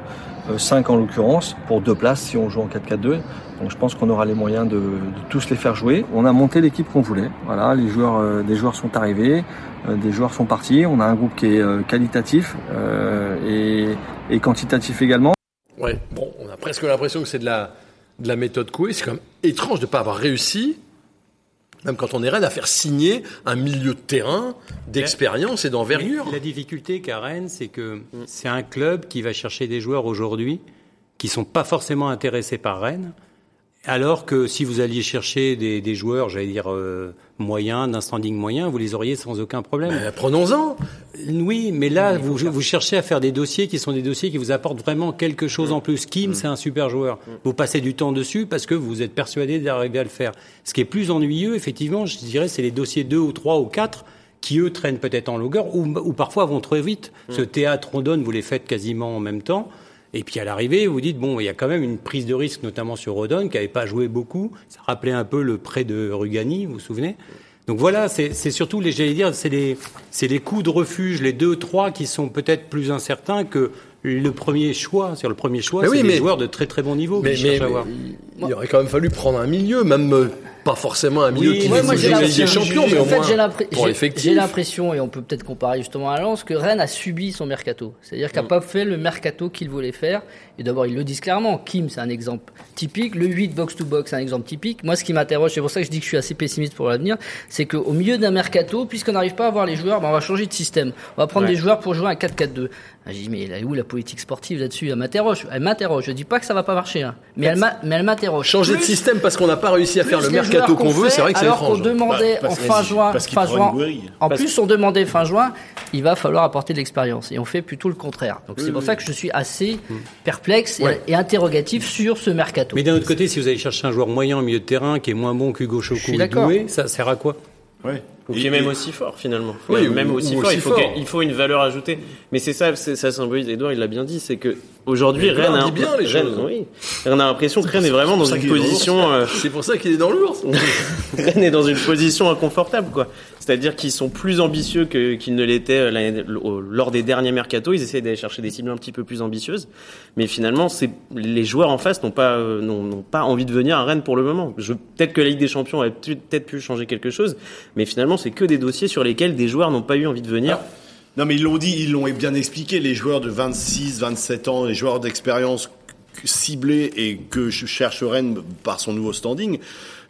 5 en l'occurrence, pour deux places si on joue en 4-4-2. Donc je pense qu'on aura les moyens de, tous les faire jouer. On a monté l'équipe qu'on voulait. Voilà, les joueurs, euh, des joueurs sont arrivés, euh, des joueurs sont partis. On a un groupe qui est euh, qualitatif et, et, quantitatif également. Ouais, bon, on a presque l'impression que c'est de la, de la méthode Coué. C'est quand même étrange de ne pas avoir réussi même quand on est Rennes, à faire signer un milieu de terrain d'expérience et d'envergure. La difficulté Rennes, c'est que c'est un club qui va chercher des joueurs aujourd'hui qui sont pas forcément intéressés par Rennes, alors que si vous alliez chercher des, des joueurs, j'allais dire euh, moyens, d'un standing moyen, vous les auriez sans aucun problème. Prenons-en. Oui, mais là, vous, vous, cherchez à faire des dossiers qui sont des dossiers qui vous apportent vraiment quelque chose en plus. Kim, c'est un super joueur. Vous passez du temps dessus parce que vous êtes persuadé d'arriver à le faire. Ce qui est plus ennuyeux, effectivement, je dirais, c'est les dossiers 2 ou 3 ou 4 qui eux traînent peut-être en longueur ou, ou, parfois vont trop vite. Ce théâtre Rodon, vous les faites quasiment en même temps. Et puis à l'arrivée, vous dites bon, il y a quand même une prise de risque, notamment sur Rodon, qui n'avait pas joué beaucoup. Ça rappelait un peu le prêt de Rugani, vous vous souvenez? Donc voilà, c'est surtout les, j'allais dire, c'est les, c'est les coups de refuge, les deux trois qui sont peut-être plus incertains que le premier choix. Sur le premier choix, c'est des joueurs de très très bon niveau. Mais, mais, il aurait quand même fallu prendre un milieu, même euh, pas forcément un milieu qui ouais, moi, des champions, mais au moins j'ai l'impression, et on peut peut-être comparer justement à Lens, que Rennes a subi son mercato. C'est-à-dire qu'il n'a mm. pas fait le mercato qu'il voulait faire. Et d'abord, ils le disent clairement. Kim, c'est un exemple typique. Le 8 box-to-box, c'est un exemple typique. Moi, ce qui m'interroge, c'est pour ça que je dis que je suis assez pessimiste pour l'avenir, c'est qu'au milieu d'un mercato, puisqu'on n'arrive pas à avoir les joueurs, ben, on va changer de système. On va prendre des joueurs pour jouer un 4-4-2. Ah, j'ai dit, mais elle est où la politique sportive là-dessus? Elle m'interroge. Elle m'interroge. Je dis pas que ça va pas marcher, hein. mais, elle m'interroge. Changer de système parce qu'on n'a pas réussi à faire le mercato qu'on veut, c'est vrai que c'est étrange. Alors qu'on demandait bah, en fin juin, fin juin en plus on demandait fin juin, il va falloir apporter de l'expérience. Et on fait plutôt le contraire. Donc c'est pour ça que je suis assez mm. perplexe et, interrogatif sur ce mercato. Mais d'un autre côté, si vous allez chercher un joueur moyen au milieu de terrain qui est moins bon qu'Hugo Chocou Doué, ça sert à quoi? Ouais. Ou qui est même aussi fort finalement. Oui, même aussi, fort, il faut, il faut une valeur ajoutée. Mais c'est ça, ça symbolise. Edouard, il l'a bien dit, c'est que aujourd'hui Rennes a, bien les Rennes, oui, Rennes a l'impression que Rennes est vraiment dans une position. Euh, (laughs) c'est pour ça qu'il est dans l'ours. (laughs) Rennes est dans une position inconfortable, quoi. C'est-à-dire qu'ils sont plus ambitieux qu'ils ne l'étaient euh, lors des derniers mercato. Ils essaient d'aller chercher des cibles un petit peu plus ambitieuses, mais finalement, c'est les joueurs en face n'ont pas euh, n'ont pas envie de venir à Rennes pour le moment. Peut-être que la Ligue des Champions aurait peut-être pu changer quelque chose, mais finalement, c'est que des dossiers sur lesquels des joueurs n'ont pas eu envie de venir. Ah. Non, mais ils l'ont dit, ils l'ont bien expliqué. Les joueurs de 26, 27 ans, les joueurs d'expérience ciblés et que cherche Rennes par son nouveau standing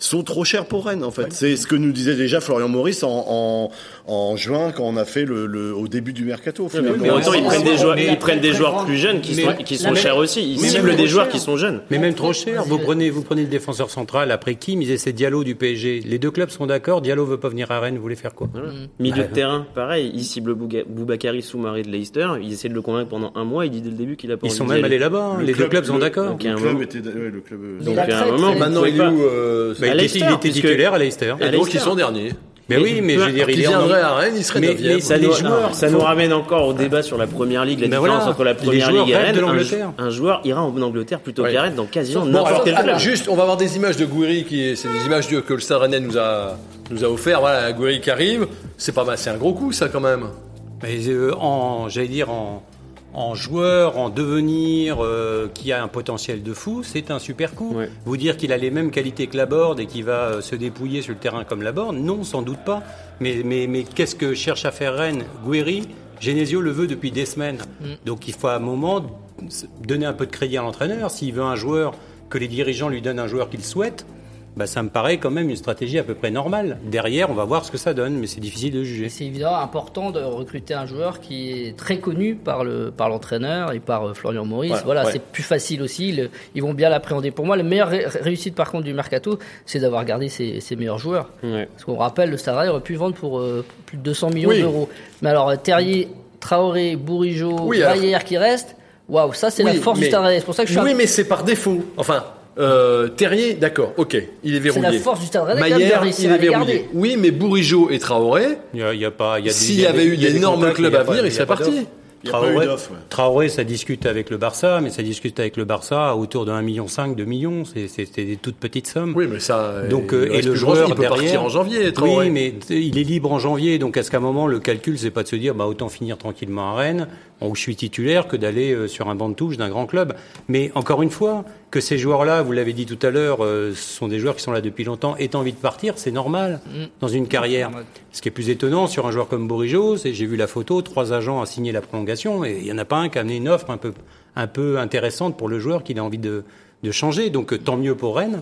sont trop chers pour Rennes en fait. C'est ce que nous disait déjà Florian Maurice en, en, en juin quand on a fait le, le au début du mercato. mais autant ils prennent des joueurs, ils prennent des joueurs plus jeunes qui sont, qui sont chers aussi. Ils ciblent des joueurs qui sont jeunes. Mais même trop chers. Vous prenez vous prenez le défenseur central après qui Ils essaient Diallo du PSG. Les deux clubs sont d'accord. Diallo veut pas venir à Rennes. Vous voulez faire quoi Milieu de terrain, pareil. Ils ciblent Boubakari Soumaré de Leicester. Ils essaient de le convaincre pendant un mois. Il dit dès le début qu'il a pas. Ils sont même allés là-bas. Hein. Les deux clubs sont d'accord. Le club était le club. Donc à un moment maintenant il est où Il était titulaire à Leicester. Et donc ils sont derniers. Mais oui, mais je veux dire, il viendrait à Rennes, il serait mais, mais ça, les joueurs, ça nous ramène encore au débat sur la première ligue, la ben différence entre la première ligue et Rennes. Un, joueur ira en Angleterre plutôt qu'à Rennes dans quasiment n'importe quel club. Juste, on va avoir des images de Gouiri qui, c'est des images que le Stade Rennais nous a nous a offert. Voilà, Gouiri qui arrive, c'est pas mal, c'est un gros coup ça quand même. Mais euh, en, j'allais dire en en joueur, en devenir, euh, qui a un potentiel de fou, c'est un super coup. Vous dire qu'il a les mêmes qualités que Laborde et qu'il va euh, se dépouiller sur le terrain comme Laborde, non, sans doute pas. Mais, mais, mais qu'est-ce que cherche à faire Rennes? Guéry Genesio le veut depuis des semaines. Mm. Donc il faut à un moment donner un peu de crédit à l'entraîneur. S'il veut un joueur, que les dirigeants lui donnent un joueur qu'il souhaite, bah, ça me paraît quand même une stratégie à peu près normale. Derrière, on va voir ce que ça donne, mais c'est difficile de juger. C'est évidemment important de recruter un joueur qui est très connu par le par l'entraîneur et par euh, Florian Maurice. voilà, c'est plus facile aussi. ils vont bien l'appréhender. Pour moi, la meilleure réussite par contre du mercato, c'est d'avoir gardé ses, meilleurs joueurs. Parce qu'on rappelle, le Stade aurait pu vendre pour euh, plus de 200 millions d'euros. Mais alors euh, Terrier, Traoré, Bourigeau, oui, qui reste. Waouh, ça c'est la force du Stade C'est pour ça que je suis. Oui, mais c'est par défaut. Enfin, euh, Terrier, d'accord, ok, il est verrouillé. C'est la force du Stade Rennais. Maillère, il est verrouillé. Oui, mais Bourigeau et Traoré. Il y a, pas. S'il y, avait eu d'énormes clubs à venir, il serait parti. Il y a pas eu Traoré, d'offre, ouais. Traoré, ça discute avec le Barça, mais ça discute avec le Barça à autour de 1,5 million, 2 millions. C'est- C'était des toutes petites sommes. Oui, mais ça. Donc, il euh, et le joueur il peut derrière. partir en janvier. Traoré. Oui, mais il est libre en janvier, donc à ce qu'à un moment, le calcul, c'est pas de se dire, bah, autant finir tranquillement à Rennes, où je suis titulaire, que d'aller euh, sur un banc de touche d'un grand club. Mais encore une fois, que ces joueurs-là, vous l'avez dit tout à l'heure, euh, sont des joueurs qui sont là depuis longtemps, aient envie de partir, c'est normal Mm. dans une carrière. Ce qui est plus étonnant sur un joueur comme Bourigeau, c'est j'ai vu la photo, trois agents à signer la prolongation, et il y en a pas un qui a amené une offre un peu, un peu intéressante pour le joueur qu'il a envie de, de changer. Donc euh, tant mieux pour Rennes.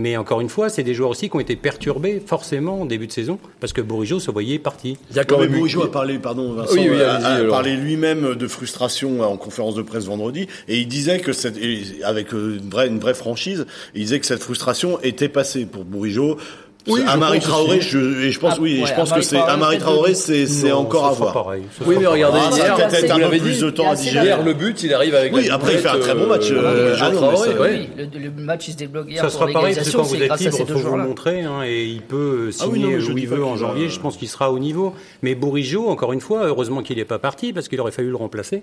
Mais encore une fois, c'est des joueurs aussi qui ont été perturbés forcément en début de saison parce que Bourigeau se voyait parti. Il y a quand même Bourigeau a parlé, pardon Vincent, Oui, oui, a- parlé lui-même de frustration en conférence de presse vendredi, et il disait que cette, et avec euh, une vraie, une vraie franchise, il disait que cette frustration était passée pour Bourigeau. Oui, je Amari pense Traoré, je, et je pense, Ah, oui, ouais, je pense Amari que c'est Amari Traoré, c'est encore à sera voir. pareil, Oui, mais regardez, Ah, ça hier, peut-être un peu plus de temps à digérer. Hier, le but, il arrive avec Oui, la après, il fait un très bon match, euh, euh, de Jean Traoré, ça-. Oui, le, le match il se débloque hier Ça sera pareil parce que quand vous c'est êtes grâce à libre, il faut vous le montrer hein, et il peut Ah signer où il veut en janvier. Je pense qu'il sera au niveau. Mais Bourigeau, encore une fois, heureusement qu'il n'est pas parti parce qu'il aurait fallu le remplacer.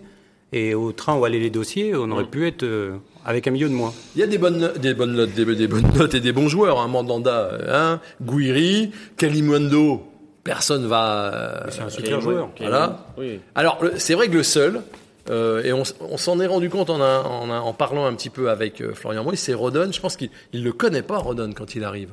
Et au train où allaient les dossiers, on aurait pu être euh, avec un milieu de moins. Il y a des bonnes, des bonnes notes, des, des bonnes notes et des bons joueurs. Hein. Mandanda, hein, Guiri, Kalimundo. Personne va. euh, C'est un super joueur. Voilà. Oui. Alors, c'est vrai que le seul, euh, et on, s'en est rendu compte en, a- en, a- en parlant un petit peu avec euh, Florian Moy, c'est Rodon. Je pense qu'il il le connaît pas, Rodon, quand il arrive.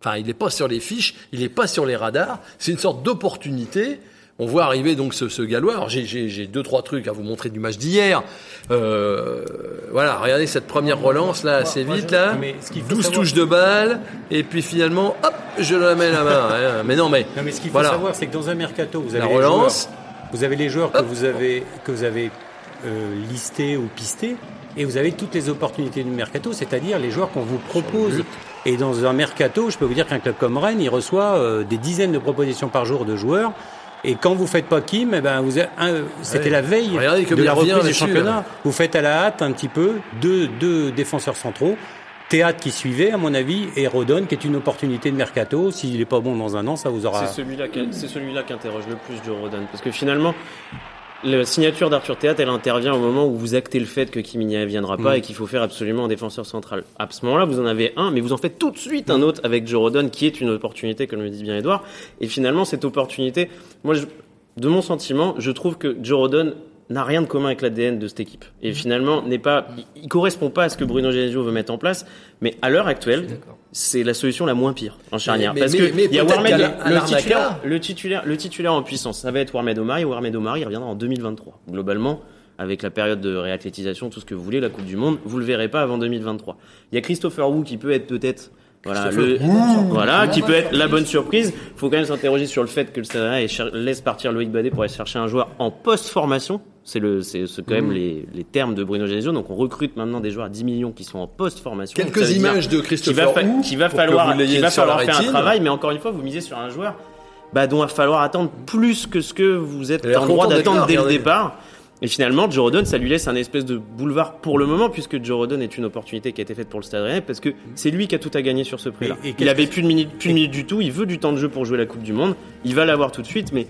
Enfin, il n'est pas sur les fiches, il n'est pas sur les radars. C'est une sorte d'opportunité. On voit arriver donc ce, ce gallois. Alors j'ai- deux trois trucs à vous montrer du match d'hier. Euh, voilà, regardez cette première relance là assez vite là. Mais ce qu'il faut 12 savoir- touches de balle et puis finalement hop, je la mets la main. (laughs) hein. Mais non mais Non, mais ce qu'il faut voilà. savoir, c'est que dans un mercato, vous La avez relance. les joueurs, vous avez les joueurs que vous avez que vous avez euh, listés ou pistés, et vous avez toutes les opportunités du mercato, c'est-à-dire les joueurs qu'on vous propose. Et dans un mercato, je peux vous dire qu'un club comme Rennes, il reçoit euh, des dizaines de propositions par jour de joueurs. Et quand vous faites pas Kim, eh ben vous, c'était Ouais. la veille Regardez de la reprise du championnat. là. Vous faites à la hâte un petit peu deux, deux défenseurs centraux. Théâtre qui suivait, à mon avis, et Rodon qui est une opportunité de mercato. S'il n'est pas bon dans un an, ça vous aura. C'est celui-là qui, c'est celui-là qui interroge le plus Joe Rodon. Parce que finalement, la signature d'Arthur Théâtre, elle intervient au moment où vous actez le fait que Kim ne viendra pas Mm. et qu'il faut faire absolument un défenseur central. À ce moment-là, vous en avez un, mais vous en faites tout de suite un autre avec Joe Rodon, qui est une opportunité, comme le dit bien Edouard. Et finalement, cette opportunité, moi, je- de mon sentiment, je trouve que Joe Rodon n'a rien de commun avec l'ADN de cette équipe. Et finalement, n'est pas, il, il correspond pas à ce que Bruno Genesio veut mettre en place. Mais à l'heure actuelle, c'est la solution la moins pire en charnière. mais- parce mais- que mais il y a Warmed, le, titulaire, le titulaire, le titulaire en puissance, ça va être Warmed Omari. Warmed Omari, il reviendra en 2023. Globalement, avec la période de réathlétisation, tout ce que vous voulez, la Coupe du Monde, vous le verrez pas avant 2023. Il y a Christopher Wu qui peut être peut-être voilà, le, voilà, qui peut être la bonne surprise. Faut quand même s'interroger sur le fait que le Stade laisse partir Loïc Badet pour aller chercher un joueur en post-formation. C'est le, c'est c'est quand même les, les termes de Bruno Genesio. Donc on recrute maintenant des joueurs à 10 millions qui sont en post-formation. Quelques images de va, Christopher qu'il va que falloir, va falloir faire un travail, mais encore une fois, vous misez sur un joueur bah, dont il va falloir attendre plus que ce que vous êtes en droit d'attendre dès le départ. Et finalement, Joe Rodon, ça lui laisse un espèce de boulevard pour le moment, puisque Joe Rodon est une opportunité qui a été faite pour le Stade Rennais, parce que c'est lui qui a tout à gagner sur ce prix-là. Il avait plus de minutes, plus de minutes du tout. Il veut du temps de jeu pour jouer la Coupe du Monde. Il va l'avoir tout de suite, mais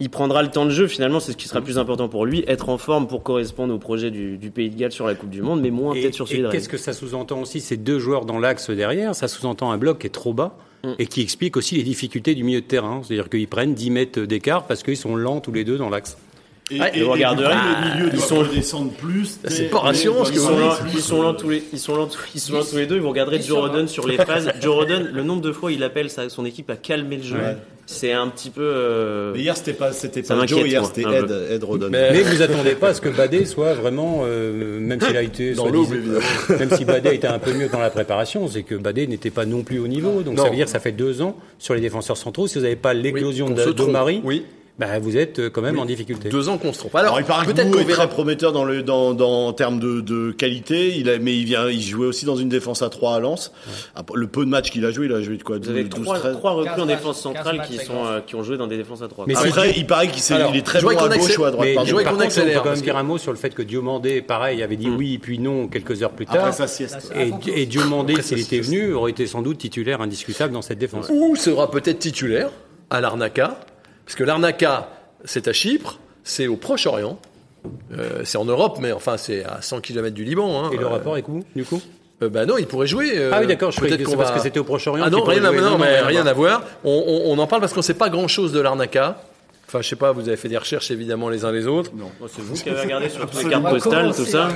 il prendra le temps de jeu. Finalement, c'est ce qui sera le plus important pour lui, être en forme pour correspondre au projet du, du Pays de Galles sur la Coupe du Monde, mais moins peut-être sur celui et de qu'est-ce que ça sous-entend aussi Ces deux joueurs dans l'axe derrière, ça sous-entend un bloc qui est trop bas Mm. et qui explique aussi les difficultés du milieu de terrain. C'est-à-dire qu'ils prennent 10 mètres d'écart parce qu'ils sont lents tous les deux dans l'axe. Et, Ouais, et vous regarderez, le milieu ils sont- descendre plus. C'est pas rassurant, ce que Ils vous ils sont lents tous les, ils sont lents, ils sont lents tous les deux. Et vous regarderez Joe Rodon sur les phases. Joe Rodon, le nombre de fois il appelle sa- son équipe à calmer le jeu, Ouais. c'est un petit peu. euh, Mais hier, c'était pas, c'était Ça pas Joe, m'inquiète, hier, c'était Ed, Rodon. Mais- Mais vous attendez pas à ce que Badet soit vraiment, euh, même s'il a été Dans (laughs) même si Badet était un peu mieux dans la préparation, c'est que Badet n'était pas non plus au niveau. Donc Non. ça veut dire que ça fait deux ans sur les défenseurs centraux. Si vous n'avez pas l'éclosion de, de. Marie, Oui. Bah, vous êtes euh, quand même en difficulté. Deux ans qu'on se trompe. Alors, Alors, il paraît que peut-être Bou qu'on est verra. très prometteur dans le dans, dans en termes de, de qualité. Il a, mais il vient, il jouait aussi dans une défense à 3 à Lens. Après, Le peu de matchs qu'il a joué, il a joué de quoi? Vous avez 12, trois, 13. trois recrues 15 en défense 15 centrale qui sont euh, qui ont joué dans des défenses à trois. Mais c'est- Après, il paraît qu'il il est très bon à gauche accélère- ou à droite. Mais pardon. je voudrais par qu'on accélère, on peut quand même dire un mot sur le fait que Diomandé, pareil, avait dit oui, puis non quelques heures plus Après tard. sa sieste. Et, et Diomandé, s'il était venu, aurait été sans doute titulaire indiscutable dans cette défense. Ou sera peut-être titulaire à l'Arnaca. Parce que l'Arnaca, c'est à Chypre, c'est au Proche-Orient. Euh, c'est en Europe, mais enfin, c'est à 100 km du Liban. Hein. Et le rapport est où, du coup? Euh, bah non, il pourrait jouer. euh, Ah oui, d'accord, je peut-être que qu'on parce que c'était au Proche-Orient. Ah non, rien à, non, mais rien à voir. On, on- on en parle parce qu'on sait pas grand-chose de l'Arnaca. Enfin, je sais pas, vous avez fait des recherches évidemment les uns les autres. C'est vous qui avez (laughs) regardé sur toutes les cartes va postales, tout ça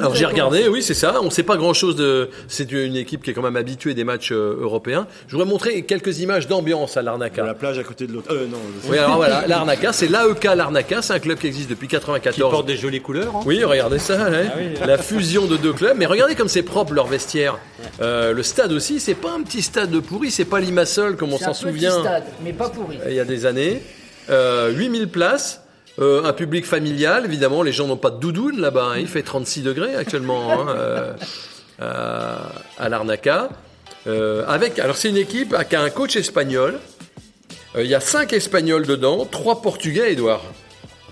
Alors j'ai regardé, oui c'est ça. On sait pas grand-chose de. C'est une équipe qui est quand même habituée des matchs euh, européens. Je voudrais montrer quelques images d'ambiance à De la l'Arnaca. plage à côté de l'autre. Euh, non. Oui, alors voilà, l'Arnaca, c'est l'AEK l'Arnaca, c'est un club qui existe depuis Qui 94. porte des jolies couleurs. hein. Oui, regardez ça, ouais. la fusion de deux clubs. Mais regardez comme c'est propre leur vestiaire. Euh, le stade aussi, c'est pas un petit stade de pourri, c'est pas Limassol comme on C'est s'en un petit souvient stade, mais pas pourri. il y a des années. Euh, 8000 places. euh, un public familial, évidemment, les gens n'ont pas de doudoune là-bas, hein. il fait 36 degrés actuellement hein, (laughs) euh, euh, à l'Arnaca. Euh, avec, alors c'est une équipe qui a un coach espagnol, Euh, il y a cinq Espagnols dedans, trois Portugais, Edouard,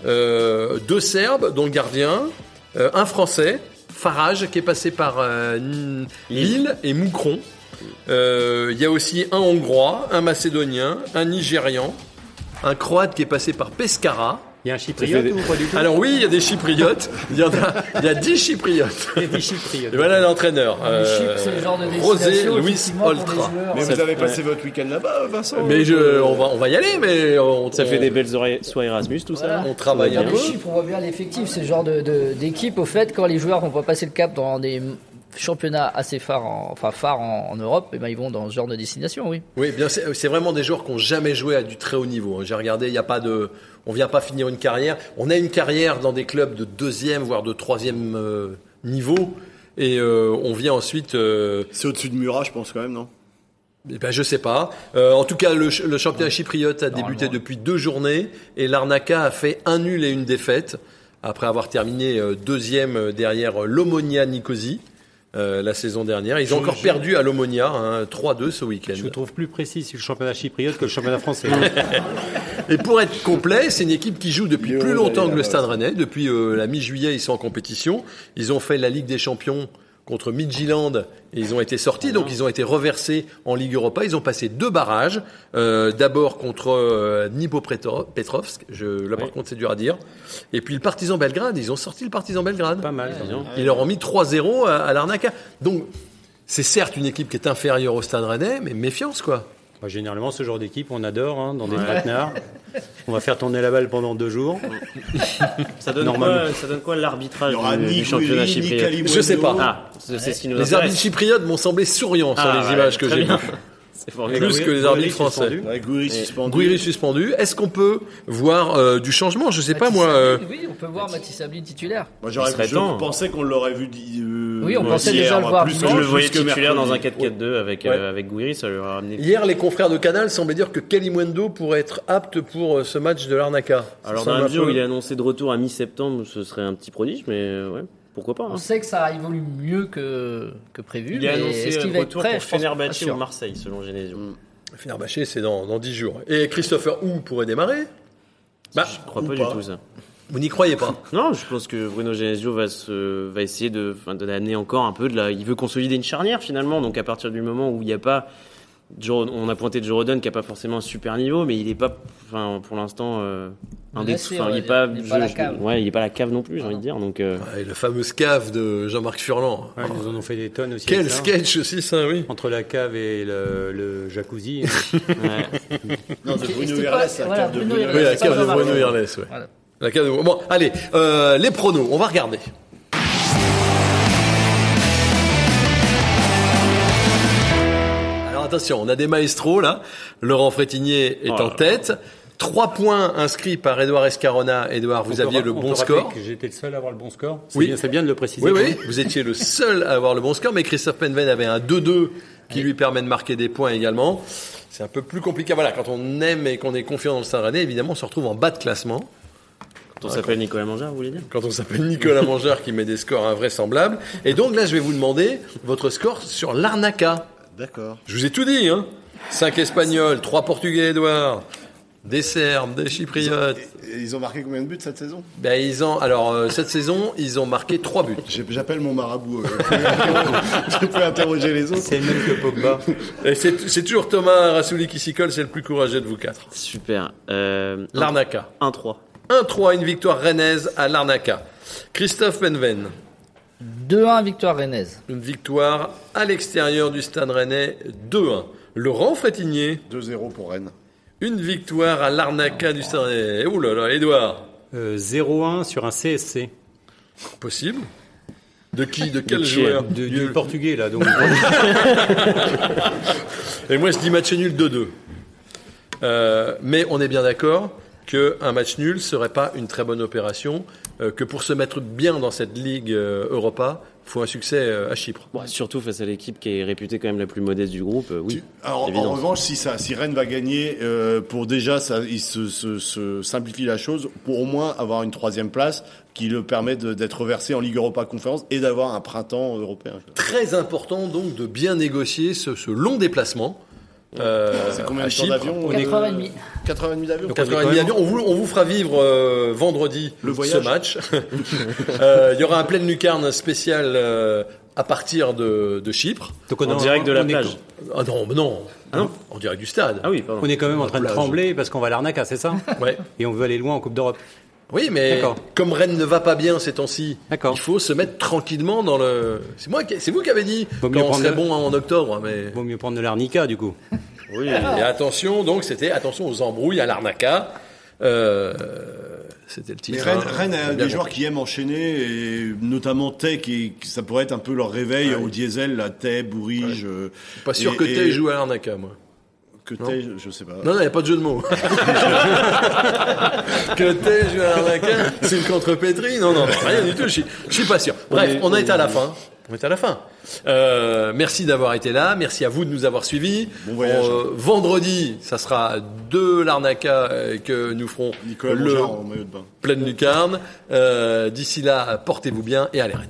Euh, deux Serbes, dont le gardien, euh, un Français, Farage, qui est passé par euh, Lille et Moucron. Euh, Il y a aussi un Hongrois, un Macédonien, un Nigérian, un Croate qui est passé par Pescara. Il y a un chypriote ou pas du tout Alors oui, il y a des Chypriotes. Il y en a, il y a 10 Chypriotes. Il y a chypriotes. Et voilà l'entraîneur. Le euh, Chypre, c'est le genre de Rosé Luis Oltra. joueurs. Mais vous avez passé votre week-end là-bas, Vincent Mais je, on va, on va y aller, mais on, Ça on- fait des belles soirées, soirées Erasmus, tout ça on travaille un peu. Chypre, on voit bien l'effectif, c'est le genre de- de- d'équipe, au fait, quand les joueurs vont pas passer le cap dans des championnats assez phares en, enfin, phares en, en Europe, et ben ils vont dans ce genre de destination, oui. Oui, bien, c'est c'est vraiment des joueurs qui ont jamais joué à du très haut niveau. hein. J'ai regardé, il y a pas de, on vient pas finir une carrière. On a une carrière dans des clubs de deuxième voire de troisième euh, niveau, et euh, on vient ensuite. euh, C'est au-dessus de Murat, je pense quand même, non? Eh ben, je sais pas. Euh, en tout cas, le, le championnat chypriote a débuté depuis deux journées et l'Arnaca a fait un nul et une défaite après avoir terminé deuxième derrière l'Omonia Nicosie euh, la saison dernière. Ils ont encore perdu à l'Omonia hein, 3-2 ce week-end. Je vous trouve plus précis sur le championnat chypriote que le championnat français. (laughs) Et pour être complet, c'est une équipe qui joue depuis plus longtemps que le. Stade Rennais. Depuis euh, la mi-juillet, ils sont en compétition. Ils ont fait la Ligue des Champions contre Midtjylland et ils ont été sortis, donc ils ont été reversés en Ligue Europa. Ils ont passé deux barrages. Euh, D'abord contre euh, Dnipropetrovsk, je, là par Oui. contre c'est dur à dire. Et puis le Partizan Belgrade, ils ont sorti le Partizan Belgrade. Pas mal. Ils leur ont mis 3-0 à, à l'Arnaca. Donc c'est certes une équipe qui est inférieure au Stade Rennais, mais méfiance quoi. Bah, généralement, ce genre d'équipe, on adore, hein, dans des traquenards. On va faire tourner la balle pendant deux jours. (laughs) Ça donne Normalement. quoi, ça donne quoi l'arbitrage du, ni du championnat ni chypriote. Je sais pas. Ah, c'est c'est ce qui nous Les arbitres chypriotes m'ont semblé souriants sur Ah, les ouais, images que j'ai vues. Formidable. Plus que les arbitres français. suspendu. Ouais, Gouiri suspendu. Gouiri suspendu. Est-ce qu'on peut voir euh, du changement? Je sais pas moi. euh, Oui, on peut voir Mathis Sabli titulaire. Moi, j'aurais temps. pensais qu'on l'aurait vu. euh, Oui, on pensait hier, déjà le voir plus dimanche. Je que- le voyais que titulaire dans un mercredi. 4-4-2 avec, Ouais. avec Gouiri, ça lui aurait ramené. Hier, les confrères de Canal semblaient dire que Kalimundo pourrait être apte pour ce match de l'Arnaca. Alors dans la un mesure où il est annoncé de retour à mi-septembre, ce serait un petit prodige, mais ouais, pourquoi pas. On hein. sait que ça évolue mieux que, que prévu. Il est mais annoncé est-ce qu'il un va être retour prêt pour Fenerbahçe ou Marseille, selon Genesio. Fenerbahçe, c'est dans, dans 10 jours. Et Christopher Hu pourrait démarrer? Bah, Je crois pas, pas. du tout ça. vous n'y croyez pas? (laughs) Non, je pense que Bruno Genesio va se, va essayer de, de l'amener encore un peu de la, il veut consolider une charnière finalement. Donc à partir du moment où il n'y a pas, On a pointé Jordan qui a pas forcément un super niveau, mais il est pas, enfin, pour l'instant, euh, un des, il est pas, Il est pas la je- cave. ouais, il est pas la cave non plus, j'ai envie de dire. Donc, euh, Ouais, Le fameux cave de Jean-Marc Furlan. Ouais, ils nous en ont fait des tonnes aussi. Quel sketch aussi, ça, oui. Entre la cave et le, le jacuzzi. (laughs) ouais. Non, de Bruno Irles, la voilà, cave de Bruno Irles. Oui, la c'est ça, cave de Jean-Marc. Bruno Irles, ouais. Voilà. La cave de- Bon, allez, euh, les pronos, on va regarder. Attention, on a des maestros là. Laurent Frétinier est Oh en là là. tête. Trois points inscrits par Edouard Escarona. Edouard, vous aviez le on bon score. que J'étais le seul à avoir le bon score. C'est Oui. bien, c'est bien de le préciser. Oui, oui, vous étiez le seul à avoir le bon score, mais Christophe Penven avait un 2-2 qui lui permet de marquer des points également. C'est un peu plus compliqué. Voilà, quand on aime et qu'on est confiant dans le Rennais, évidemment, on se retrouve en bas de classement. Quand on s'appelle Nicolas Mangard, vous voulez dire? Quand on s'appelle Nicolas (laughs) Mangeur qui met des scores invraisemblables. Et donc là, je vais vous demander votre score sur l'Arnaca. D'accord. Je vous ai tout dit, hein. 5 Espagnols, 3 Portugais, Edouard. Des Serbes, des Chypriotes. Ils ont marqué combien de buts cette saison? Ben, ils ont, alors, euh, cette saison, ils ont marqué 3 buts. J'appelle mon marabout. euh, Je peux (laughs) interroger les autres. C'est le même que Pogba. C'est toujours Thomas Rassouli qui s'y colle, c'est le plus courageux de vous quatre. Super. Euh, L'Arnaca. 1-3. 1-3, une victoire rennaise à Larnaca. Christophe Benven, 2-1 victoire rennaise. une victoire à l'extérieur du stade rennais, 2-1. Laurent Frétinier, 2-0 pour Rennes. une victoire à Larnaca du stade rennais. Ouh là là, Edouard, Euh, 0-1 sur un CSC. possible De qui De quel qui, joueur De- du portugais, là. Donc, (laughs) Et moi, je dis match nul 2-2. Euh, mais on est bien d'accord qu'un match nul serait pas une très bonne opération, que pour se mettre bien dans cette Ligue euh, Europa, faut un succès euh, à Chypre. Bon, surtout face à l'équipe qui est réputée quand même la plus modeste du groupe, euh, oui. Alors, en revanche, si, ça, si Rennes va gagner, euh, pour déjà, ça, il se, se, se simplifie la chose, pour au moins avoir une troisième place qui le permet de- d'être reversé en Ligue Europa Conférence et d'avoir un printemps européen. Très important donc de bien négocier ce, ce long déplacement. Euh, C'est combien à de temps Chypre. d'avion On est 4h30. 4h30 d'avion Donc, 4h30 d'avion. On vous, on vous fera vivre euh, vendredi Le ce voyage. match. (laughs) Euh, Il y aura un pleine lucarne spécial euh, à partir de, de Chypre. donc on En direct de la est- plage. Ah non, mais non. Ah non En direct du stade. Ah oui, pardon. On est quand même en train de trembler parce qu'on va à l'Arnaca, c'est ça? Ouais. Et on veut aller loin en Coupe d'Europe. Oui, mais comme Rennes ne va pas bien ces temps-ci, il faut se mettre tranquillement dans le. C'est moi, c'est vous qui avez dit Vaut quand on serait le- bon en octobre, mais. Vaut mieux prendre de l'Arnica, du coup. Oui, Et attention, donc c'était attention aux embrouilles à l'Arnaca. Euh, c'était le titre. Mais Rennes, hein. Rennes a des joueurs compris. qui aiment enchaîner, et notamment Tay, qui, ça pourrait être un peu leur réveil Ouais. au diesel, là, Tay, Bourige. euh, Pas sûr et- que et- Tay joue à l'Arnaca, moi. Que Tay, je- je sais pas. Non, non, il n'y a pas de jeu de mots. (laughs) que joue à l'Arnaca, c'est une contrepétrie? Non, non, rien du tout, je suis, je suis pas sûr. Bref, on, est à la fin. On est à la fin. Euh, merci d'avoir été là. Merci à vous de nous avoir suivis. Bon voyage. Euh, vendredi, ça sera de l'Arnaca euh, que nous ferons Nicolas le Mongard en maillot de bain. pleine lucarne. Euh, D'ici là, portez-vous bien et allez Rennes.